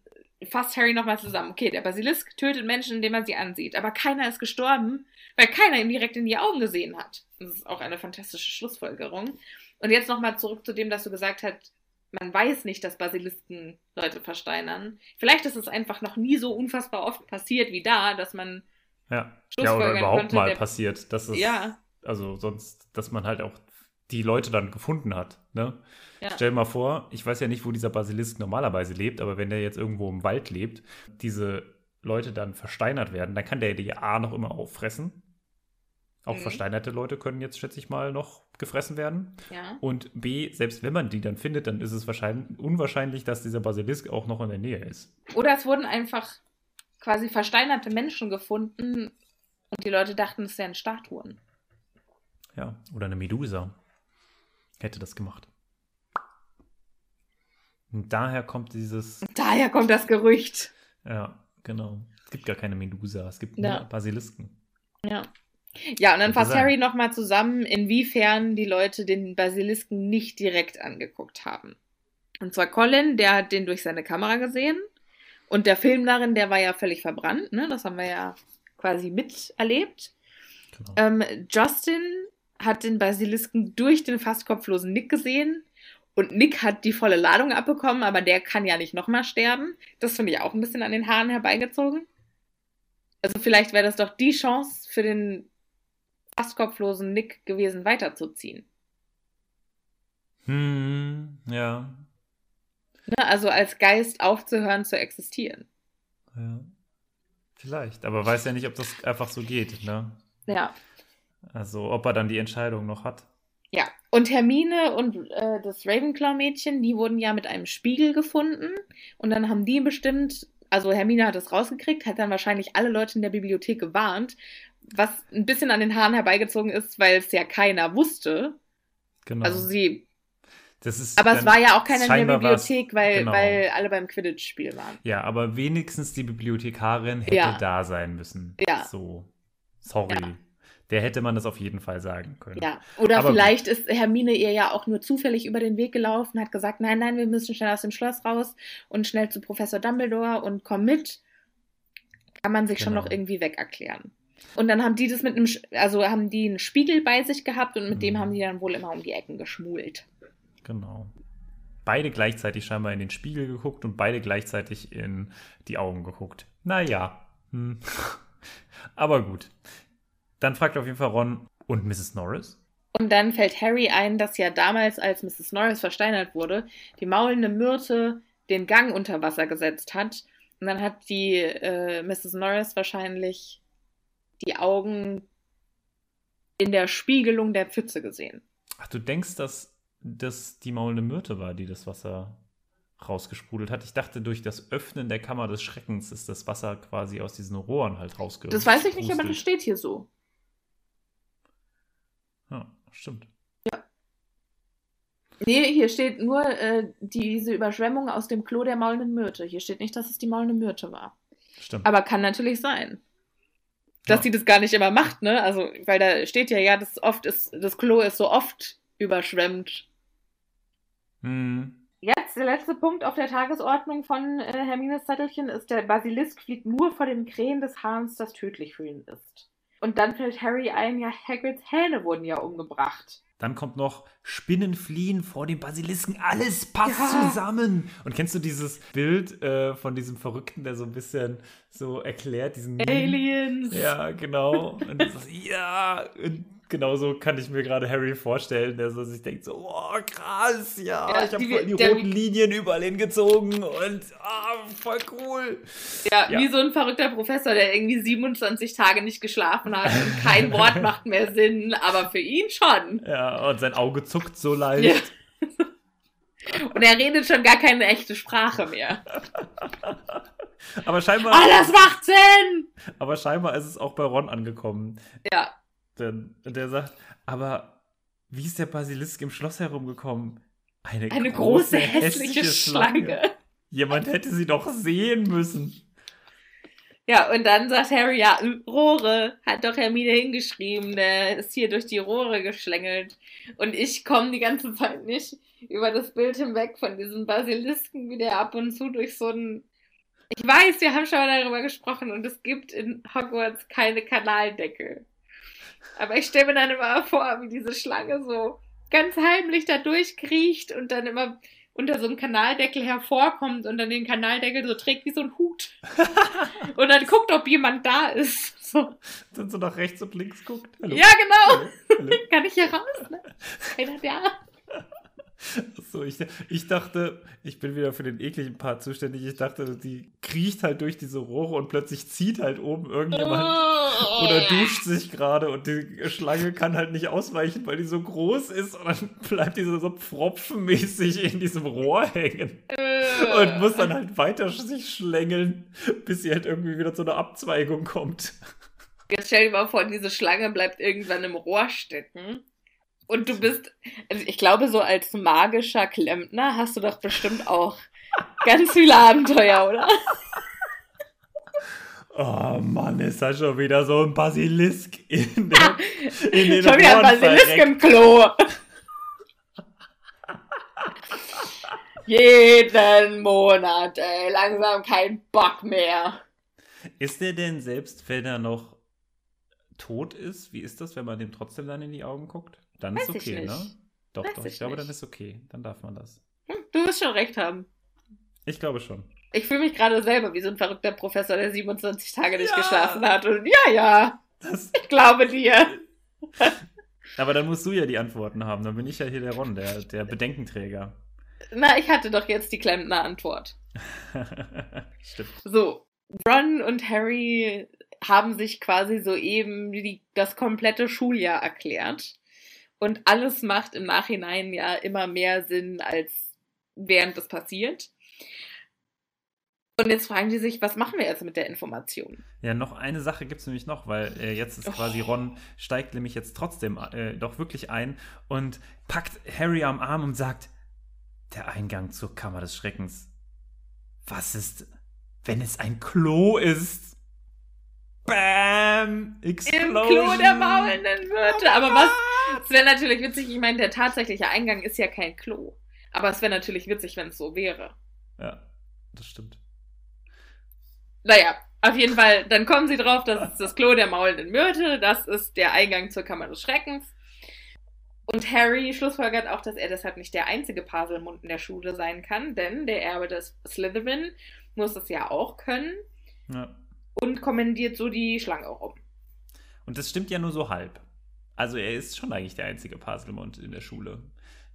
fasst Harry nochmal zusammen. Okay, der Basilisk tötet Menschen, indem er sie ansieht. Aber keiner ist gestorben, weil keiner ihm direkt in die Augen gesehen hat. Das ist auch eine fantastische Schlussfolgerung. Und jetzt nochmal zurück zu dem, dass du gesagt hast, man weiß nicht, dass Basilisken Leute versteinern. Vielleicht ist es einfach noch nie so unfassbar oft passiert wie da, dass man Ja. ja, oder überhaupt konnte, mal der- passiert. Dass es, Ja. Also sonst, dass man halt auch die Leute dann gefunden hat. Ne? Ja. Stell dir mal vor, ich weiß ja nicht, wo dieser Basilisk normalerweise lebt, aber wenn der jetzt irgendwo im Wald lebt, diese Leute dann versteinert werden, dann kann der die A noch immer auffressen. Auch Mhm. versteinerte Leute können jetzt, schätze ich mal, noch gefressen werden. Ja. Und B, selbst wenn man die dann findet, dann ist es wahrscheinlich unwahrscheinlich, dass dieser Basilisk auch noch in der Nähe ist. Oder es wurden einfach quasi versteinerte Menschen gefunden und die Leute dachten, es wären Statuen. Ja, oder eine Medusa hätte das gemacht. Und daher kommt dieses, Daher kommt das Gerücht. ja, genau. Es gibt gar keine Medusa, es gibt Ja. nur Basilisken. Ja. Ja, und dann fasst. Harry nochmal zusammen, inwiefern die Leute den Basilisken nicht direkt angeguckt haben. Und zwar Colin, der hat den durch seine Kamera gesehen. Und der Film darin, der war ja völlig verbrannt, ne? Das haben wir ja quasi miterlebt. Genau. Ähm, Justin hat den Basilisken durch den fast kopflosen Nick gesehen. Und Nick hat die volle Ladung abbekommen, aber der kann ja nicht nochmal sterben. Das finde ich auch ein bisschen an den Haaren herbeigezogen. Also vielleicht wäre das doch die Chance für den fast kopflosen Nick gewesen, weiterzuziehen. Hm, ja, Ne? Also als Geist aufzuhören zu existieren. ja. Vielleicht, aber weiß ja nicht, ob das einfach so geht, ne? Ja. Also, ob er dann die Entscheidung noch hat. Ja. Und Hermine und äh, das Ravenclaw-Mädchen, die wurden ja mit einem Spiegel gefunden. Und dann haben die bestimmt, also Hermine hat es rausgekriegt, hat dann wahrscheinlich alle Leute in der Bibliothek gewarnt, was ein bisschen an den Haaren herbeigezogen ist, weil es ja keiner wusste. Genau. Also sie, das ist aber es war ja auch keiner in der Bibliothek, weil, genau. weil alle beim Quidditch-Spiel waren. Ja, aber wenigstens die Bibliothekarin hätte Ja. da sein müssen. Ja. So. Sorry. Ja. Der hätte man das auf jeden Fall sagen können. Ja, oder Aber vielleicht ist Hermine ihr ja auch nur zufällig über den Weg gelaufen, hat gesagt, nein, nein, wir müssen schnell aus dem Schloss raus und schnell zu Professor Dumbledore und komm mit. Kann man sich schon Genau. noch irgendwie weg erklären. Und dann haben die das mit einem, also haben die einen Spiegel bei sich gehabt und mit dem Mhm. haben die dann wohl immer um die Ecken geschmult. Genau. Beide gleichzeitig scheinbar in den Spiegel geguckt und beide gleichzeitig in die Augen geguckt. Naja. Hm. Aber gut. Dann fragt auf jeden Fall Ron und Mrs. Norris. Und dann fällt Harry ein, dass ja damals, als Mrs. Norris versteinert wurde, die maulende Myrte den Gang unter Wasser gesetzt hat. Und dann hat die äh, Mrs. Norris wahrscheinlich die Augen in der Spiegelung der Pfütze gesehen. Ach, du denkst, dass das die maulende Myrte war, die das Wasser rausgesprudelt hat? Ich dachte, durch das Öffnen der Kammer des Schreckens ist das Wasser quasi aus diesen Rohren halt rausgesprudelt. Das weiß ich nicht, aber das steht hier so. Ja, stimmt. Nee, hier steht nur äh, diese Überschwemmung aus dem Klo der maulenden Myrte. Hier steht nicht, dass es die maulende Myrte war. Stimmt. Aber kann natürlich sein. Dass Ja. sie das gar nicht immer macht, ne? Also, weil da steht ja, ja, das oft ist, das Klo ist so oft überschwemmt. Hm. Jetzt, der letzte Punkt auf der Tagesordnung von äh, Hermines Zettelchen ist, der Basilisk fliegt nur vor dem Krähen des Hahns, das tödlich für ihn ist. Und dann fällt Harry ein, ja, Hagrids Hähne wurden ja umgebracht. Dann kommt noch Spinnen fliehen vor dem Basilisken. Alles passt Ja. zusammen. Und kennst du dieses Bild äh, von diesem Verrückten, der so ein bisschen so erklärt, diesen Aliens! Ja, genau. Und das ist, ja, und genauso kann ich mir gerade Harry vorstellen, der so sich denkt so, oh, krass, ja, Ja, ich habe die- voll die roten Linien überall hingezogen und ah, voll cool. Ja, Ja. wie so ein verrückter Professor, der irgendwie 27 Tage nicht geschlafen hat und kein Wort macht mehr Sinn, aber für ihn schon. Ja, und sein Auge zuckt so leicht. Ja. Und er redet schon gar keine echte Sprache mehr. Aber scheinbar, Alles macht Sinn! aber scheinbar ist es auch bei Ron angekommen. Ja, Denn der sagt, aber wie ist der Basilisk im Schloss herumgekommen? Eine, eine große, hässliche Schlange. Jemand hätte sie doch sehen müssen. Ja, und dann sagt Harry, ja, Rohre, hat doch Hermine hingeschrieben, der ist hier durch die Rohre geschlängelt. Und ich komme die ganze Zeit nicht über das Bild hinweg von diesem Basilisken, wie der ab und zu durch so einen. Ich weiß, wir haben schon mal darüber gesprochen und es gibt in Hogwarts keine Kanaldeckel. Aber ich stelle mir dann immer vor, wie diese Schlange so ganz heimlich da durchkriecht und dann immer unter so einem Kanaldeckel hervorkommt und dann den Kanaldeckel so trägt wie so ein Hut. und dann guckt, ob jemand da ist. So. Dann so nach rechts und links guckt. Hallo. Ja, genau. Hallo. Kann ich hier raus? Ne? Keiner da. So, ich, ich dachte, ich bin wieder für den ekligen Part zuständig. Ich dachte, die kriecht halt durch diese Rohre und plötzlich zieht halt oben irgendjemand oder duscht sich gerade und die Schlange kann halt nicht ausweichen, weil die so groß ist und dann bleibt die so, so pfropfenmäßig in diesem Rohr hängen und muss dann halt weiter sich schlängeln, bis sie halt irgendwie wieder zu einer Abzweigung kommt. Jetzt stell dir mal vor, diese Schlange bleibt irgendwann im Rohr stecken. Und du bist, also ich glaube, so als magischer Klempner hast du doch bestimmt auch ganz viele Abenteuer, oder? Oh Mann, ist da schon wieder so ein Basilisk in den, in den Schon wieder ein Basilisk verreckt. im Klo. Jeden Monat, ey, langsam kein Bock mehr. Ist der denn selbst, wenn er noch tot ist, wie ist das, wenn man dem trotzdem dann in die Augen guckt? Dann Weiß ist okay, ne? Doch, Weiß doch, ich ich glaube, nicht. dann ist okay. Dann darf man das. Hm, Du wirst schon recht haben. Ich glaube schon. Ich fühle mich gerade selber wie so ein verrückter Professor, der 27 Tage nicht Ja. geschlafen hat. Und ja, ja, Das, ich glaube dir. aber dann musst du ja die Antworten haben. Dann bin ich ja hier der Ron, der, der Bedenkenträger. Na, ich hatte doch jetzt die Klempner-Antwort. Stimmt. So, Ron und Harry haben sich quasi soeben die, das komplette Schuljahr erklärt. Und alles macht im Nachhinein ja immer mehr Sinn, als während es passiert. Und jetzt fragen die sich, was machen wir jetzt mit der Information? Ja, noch eine Sache gibt es nämlich noch, weil äh, jetzt ist Oh. quasi Ron steigt nämlich jetzt trotzdem äh, doch wirklich ein und packt Harry am Arm und sagt, der Eingang zur Kammer des Schreckens. Was ist, wenn es ein Klo ist? Bam! Im Explosion! Klo der maulenden Myrte. Aber was, es wäre natürlich witzig, ich meine, der tatsächliche Eingang ist ja kein Klo. Aber es wäre natürlich witzig, wenn es so wäre. Ja, das stimmt. Naja, Auf jeden Fall, dann kommen sie drauf, das ist das Klo der maulenden Myrte, das ist der Eingang zur Kammer des Schreckens. Und Harry schlussfolgert auch, dass er deshalb nicht der einzige Paselmund in der Schule sein kann, denn der Erbe des Slytherin muss es ja auch können Ja. und kommandiert so die Schlange rum. Und das stimmt ja nur so halb. Also er ist schon eigentlich der einzige Paselmund in der Schule.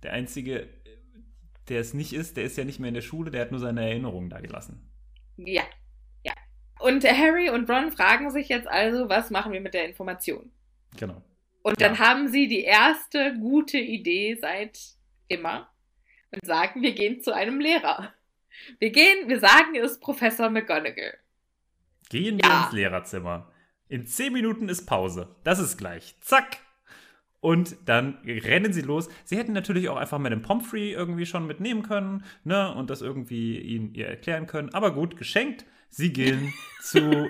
Der einzige, der es nicht ist, der ist ja nicht mehr in der Schule, der hat nur seine Erinnerungen da gelassen. Ja, ja. Und Harry und Ron fragen sich jetzt also, was machen wir mit der Information? Genau. Und dann Ja. haben sie die erste gute Idee seit immer und sagen, wir gehen zu einem Lehrer. Wir gehen, wir sagen, es ist Professor McGonagall. Gehen wir Ja. ins Lehrerzimmer. In 10 Minuten ist Pause. Das ist gleich. Zack. Und dann rennen sie los. Sie hätten natürlich auch einfach Madame Pomfrey irgendwie schon mitnehmen können, ne, und das irgendwie ihnen ihr erklären können. Aber gut, geschenkt. Sie gehen zu,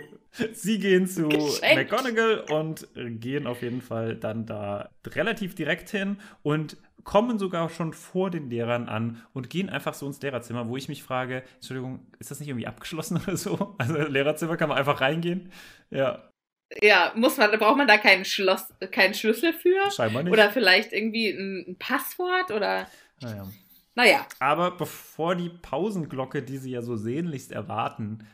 sie gehen zu Geschenkt. McGonagall und gehen auf jeden Fall dann da relativ direkt hin und kommen sogar schon vor den Lehrern an und gehen einfach so ins Lehrerzimmer, wo ich mich frage, Entschuldigung, ist das nicht irgendwie abgeschlossen oder so? Also Lehrerzimmer kann man einfach reingehen? Ja, Ja, muss man, braucht man da keinen Schloss, keinen Schlüssel für? scheinbar nicht. Oder vielleicht irgendwie ein, Passwort oder, naja. naja. Aber bevor die Pausenglocke, die sie ja so sehnlichst erwarten,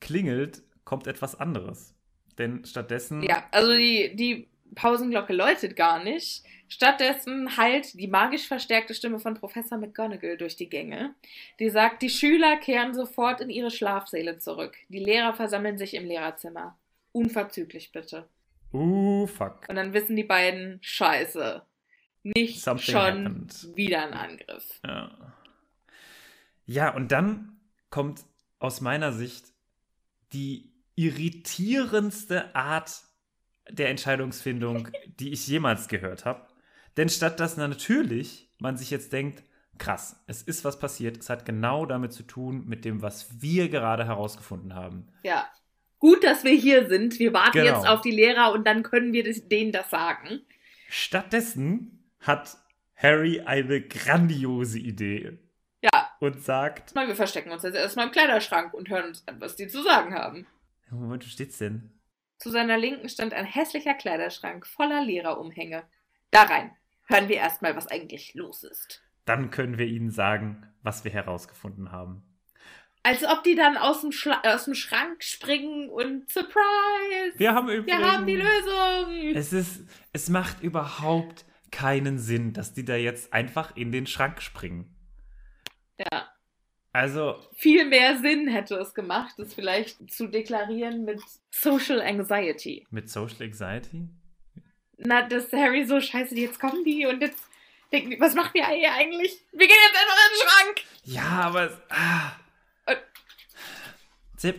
klingelt, kommt etwas anderes. Denn stattdessen Ja, also die, die Pausenglocke läutet gar nicht. Stattdessen hallt die magisch verstärkte Stimme von Professor McGonagall durch die Gänge. Die sagt, die Schüler kehren sofort in ihre Schlafsäle zurück. Die Lehrer versammeln sich im Lehrerzimmer. Unverzüglich bitte. Uh, fuck. Und dann wissen die beiden, scheiße. Nicht Something schon happened. wieder ein Angriff. Ja. ja, und dann kommt aus meiner Sicht die irritierendste Art der Entscheidungsfindung, die ich jemals gehört habe. Denn statt dass natürlich man sich jetzt denkt, krass, es ist was passiert, es hat genau damit zu tun, mit dem, was wir gerade herausgefunden haben. Ja. Gut, dass wir hier sind. Wir warten Genau. jetzt auf die Lehrer und dann können wir das, denen das sagen. Stattdessen hat Harry eine grandiose Idee Ja, und sagt, mal, wir verstecken uns jetzt erstmal im Kleiderschrank und hören uns an, was die zu sagen haben. Moment, wo steht's denn? Zu seiner Linken stand ein hässlicher Kleiderschrank voller Lehrerumhänge. Da rein. Hören wir erstmal, was eigentlich los ist. Dann können wir Ihnen sagen, was wir herausgefunden haben. Als ob die dann aus dem, Schla aus dem Schrank springen und Surprise! Wir haben übrigens. wir haben die Lösung! Es ist, es macht überhaupt keinen Sinn, dass die da jetzt einfach in den Schrank springen. Ja. Also, Viel mehr Sinn hätte es gemacht, es vielleicht zu deklarieren mit Social Anxiety. mit Social Anxiety? Na, dass Harry so, scheiße, jetzt kommen die und jetzt denken die, was machen wir hier eigentlich? Wir gehen jetzt einfach in den Schrank! Ja, aber. es- Ah.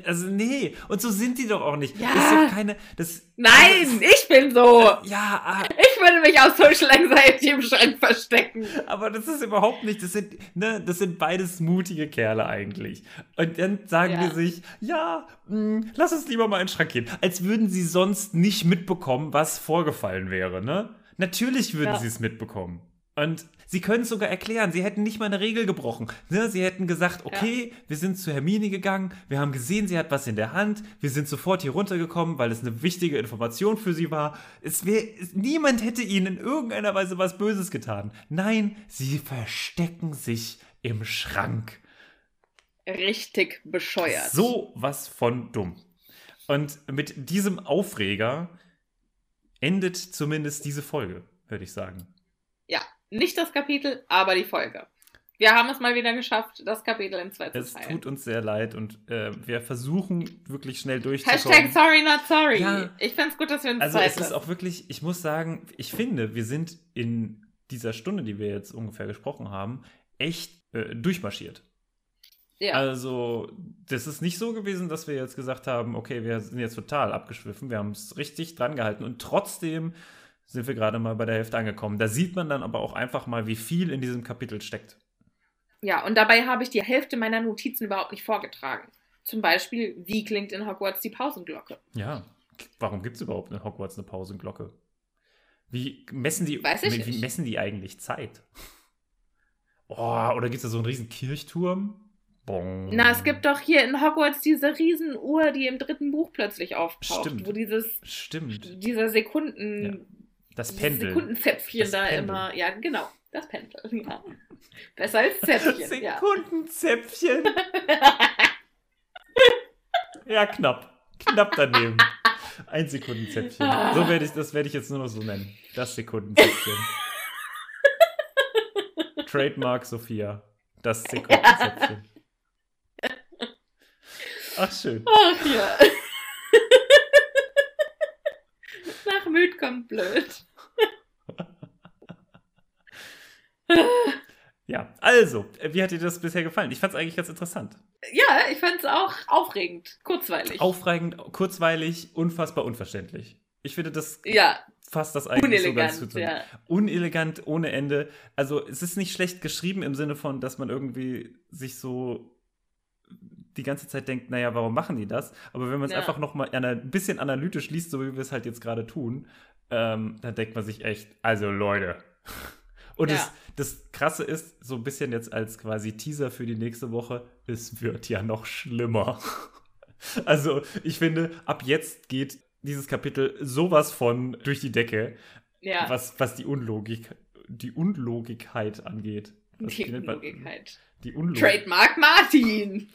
Also, nee. Und so sind die doch auch nicht. Ja. Das ist doch keine. Das, Nein, ich bin so! Ja, ah, Ich würde mich aus Social Anxiety im Schrank verstecken. aber das ist überhaupt nicht. Das sind, ne, das sind beides mutige Kerle eigentlich. Und dann sagen Ja. die sich, ja, mh, lass uns lieber mal in den Schrank gehen. Als würden sie sonst nicht mitbekommen, was vorgefallen wäre, ne? Natürlich würden Ja. sie es mitbekommen. Und sie können es sogar erklären. Sie hätten nicht mal eine Regel gebrochen. Ne? Sie hätten gesagt, okay, wir sind zu Hermine gegangen, wir haben gesehen, sie hat was in der Hand, wir sind sofort hier runtergekommen, weil es eine wichtige Information für sie war. Es wär, es, niemand hätte ihnen in irgendeiner Weise was Böses getan. Nein, sie verstecken sich im Schrank. Richtig bescheuert. So was von dumm. Und mit diesem Aufreger endet zumindest diese Folge, würde ich sagen. Ja, nicht das Kapitel, aber die Folge. Wir haben es mal wieder geschafft, das Kapitel in zwei zu Es teilen. tut uns sehr leid und äh, wir versuchen wirklich schnell durchzukommen. Hashtag sorry not sorry. Ja. Ich find's gut, dass wir uns Also es ist auch wirklich, ich muss sagen, ich finde, wir sind in dieser Stunde, die wir jetzt ungefähr gesprochen haben, echt äh, durchmarschiert. ja. Also, das ist nicht so gewesen, dass wir jetzt gesagt haben, okay, wir sind jetzt total abgeschwiffen, wir haben es richtig dran gehalten und trotzdem sind wir gerade mal bei der Hälfte angekommen. Da sieht man dann aber auch einfach mal, wie viel in diesem Kapitel steckt. ja, und dabei habe ich die Hälfte meiner Notizen überhaupt nicht vorgetragen. Zum Beispiel, wie klingt in Hogwarts die Pausenglocke? Ja, warum gibt es überhaupt in Hogwarts eine Pausenglocke? Wie messen die, Weiß ich wie, wie messen die eigentlich Zeit? Oh, oder gibt es da so einen riesen Kirchturm, Bong. Na, es gibt doch hier in Hogwarts diese Riesenuhr, die im dritten Buch plötzlich auftaucht, Stimmt. wo dieses Stimmt. dieser Sekunden Das Pendel. Sekundenzäpfchen Das da Pendel. immer, ja genau, das Pendel, ja. Besser als Zäpfchen, ja. Sekundenzäpfchen. ja, knapp. Knapp daneben. Ein Sekundenzäpfchen. So werde ich, das werde ich jetzt nur noch so nennen. Das Sekundenzäpfchen. Trademark Sophia. Das Sekundenzäpfchen. Ach, schön. Ach ja. Müd kommt blöd. Ja, also, wie hat dir das bisher gefallen? Ich fand es eigentlich ganz interessant. Ja, ich fand es auch aufregend, kurzweilig. Aufregend, kurzweilig, unfassbar unverständlich. Ich finde, das ja, fasst das eigentlich so ganz gut ja. unelegant ohne Ende. Also es ist nicht schlecht geschrieben im Sinne von, dass man irgendwie sich so die ganze Zeit denkt, naja, warum machen die das? Aber wenn man es Ja. einfach noch mal ana- ein bisschen analytisch liest, so wie wir es halt jetzt gerade tun, ähm, dann denkt man sich echt, also Leute. Und Ja. das, das Krasse ist, so ein bisschen jetzt als quasi Teaser für die nächste Woche, es wird ja noch schlimmer. Also ich finde, ab jetzt geht dieses Kapitel sowas von durch die Decke Ja, was, was die Unlogik, die Unlogikheit angeht. Die Unlogikheit. Die, Unlog Trademark Martin.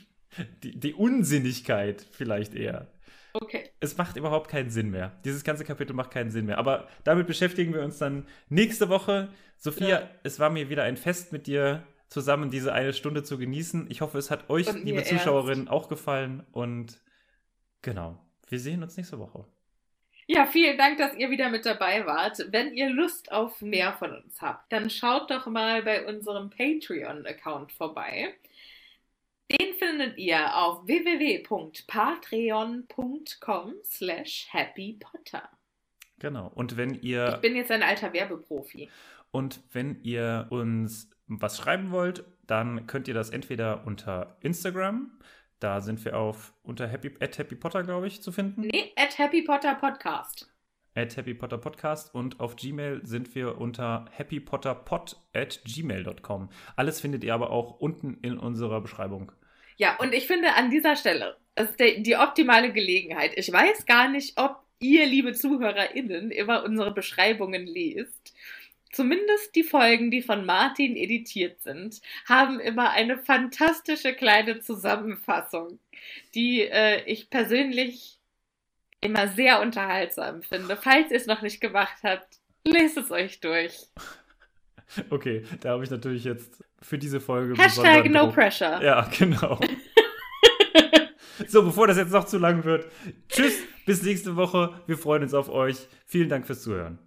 Die, die Unsinnigkeit vielleicht eher. Okay. Es macht überhaupt keinen Sinn mehr. Dieses ganze Kapitel macht keinen Sinn mehr. Aber damit beschäftigen wir uns dann nächste Woche. Sophia, Ja. es war mir wieder ein Fest mit dir zusammen diese eine Stunde zu genießen. Ich hoffe, es hat euch, liebe Zuschauerinnen, auch gefallen. Und genau, wir sehen uns nächste Woche. Ja, vielen Dank, dass ihr wieder mit dabei wart. Wenn ihr Lust auf mehr von uns habt, dann schaut doch mal bei unserem Patreon-Account vorbei. Den findet ihr auf www.patreon.com slash happypotter. Genau. Und wenn Ich ihr bin jetzt ein alter Werbeprofi. Und wenn ihr uns was schreiben wollt, dann könnt ihr das entweder unter Instagram, da sind wir auf unter Happy, at Happy Potter, glaube ich, zu finden. Nee, at Happy Potter Podcast. At Happy Potter Podcast und auf Gmail sind wir unter happypotterpod at gmail.com. Alles findet ihr aber auch unten in unserer Beschreibung. Ja, und ich finde an dieser Stelle, das ist der, die optimale Gelegenheit. Ich weiß gar nicht, ob ihr, liebe ZuhörerInnen, immer unsere Beschreibungen lest. Zumindest die Folgen, die von Martin editiert sind, haben immer eine fantastische kleine Zusammenfassung, die äh, ich persönlich immer sehr unterhaltsam finde. Falls ihr es noch nicht gemacht habt, lest es euch durch. Okay, da habe ich natürlich jetzt für diese Folge. Hashtag no Druck. pressure. Ja, genau. so, bevor das jetzt noch zu lang wird. Tschüss, bis nächste Woche. Wir freuen uns auf euch. Vielen Dank fürs Zuhören.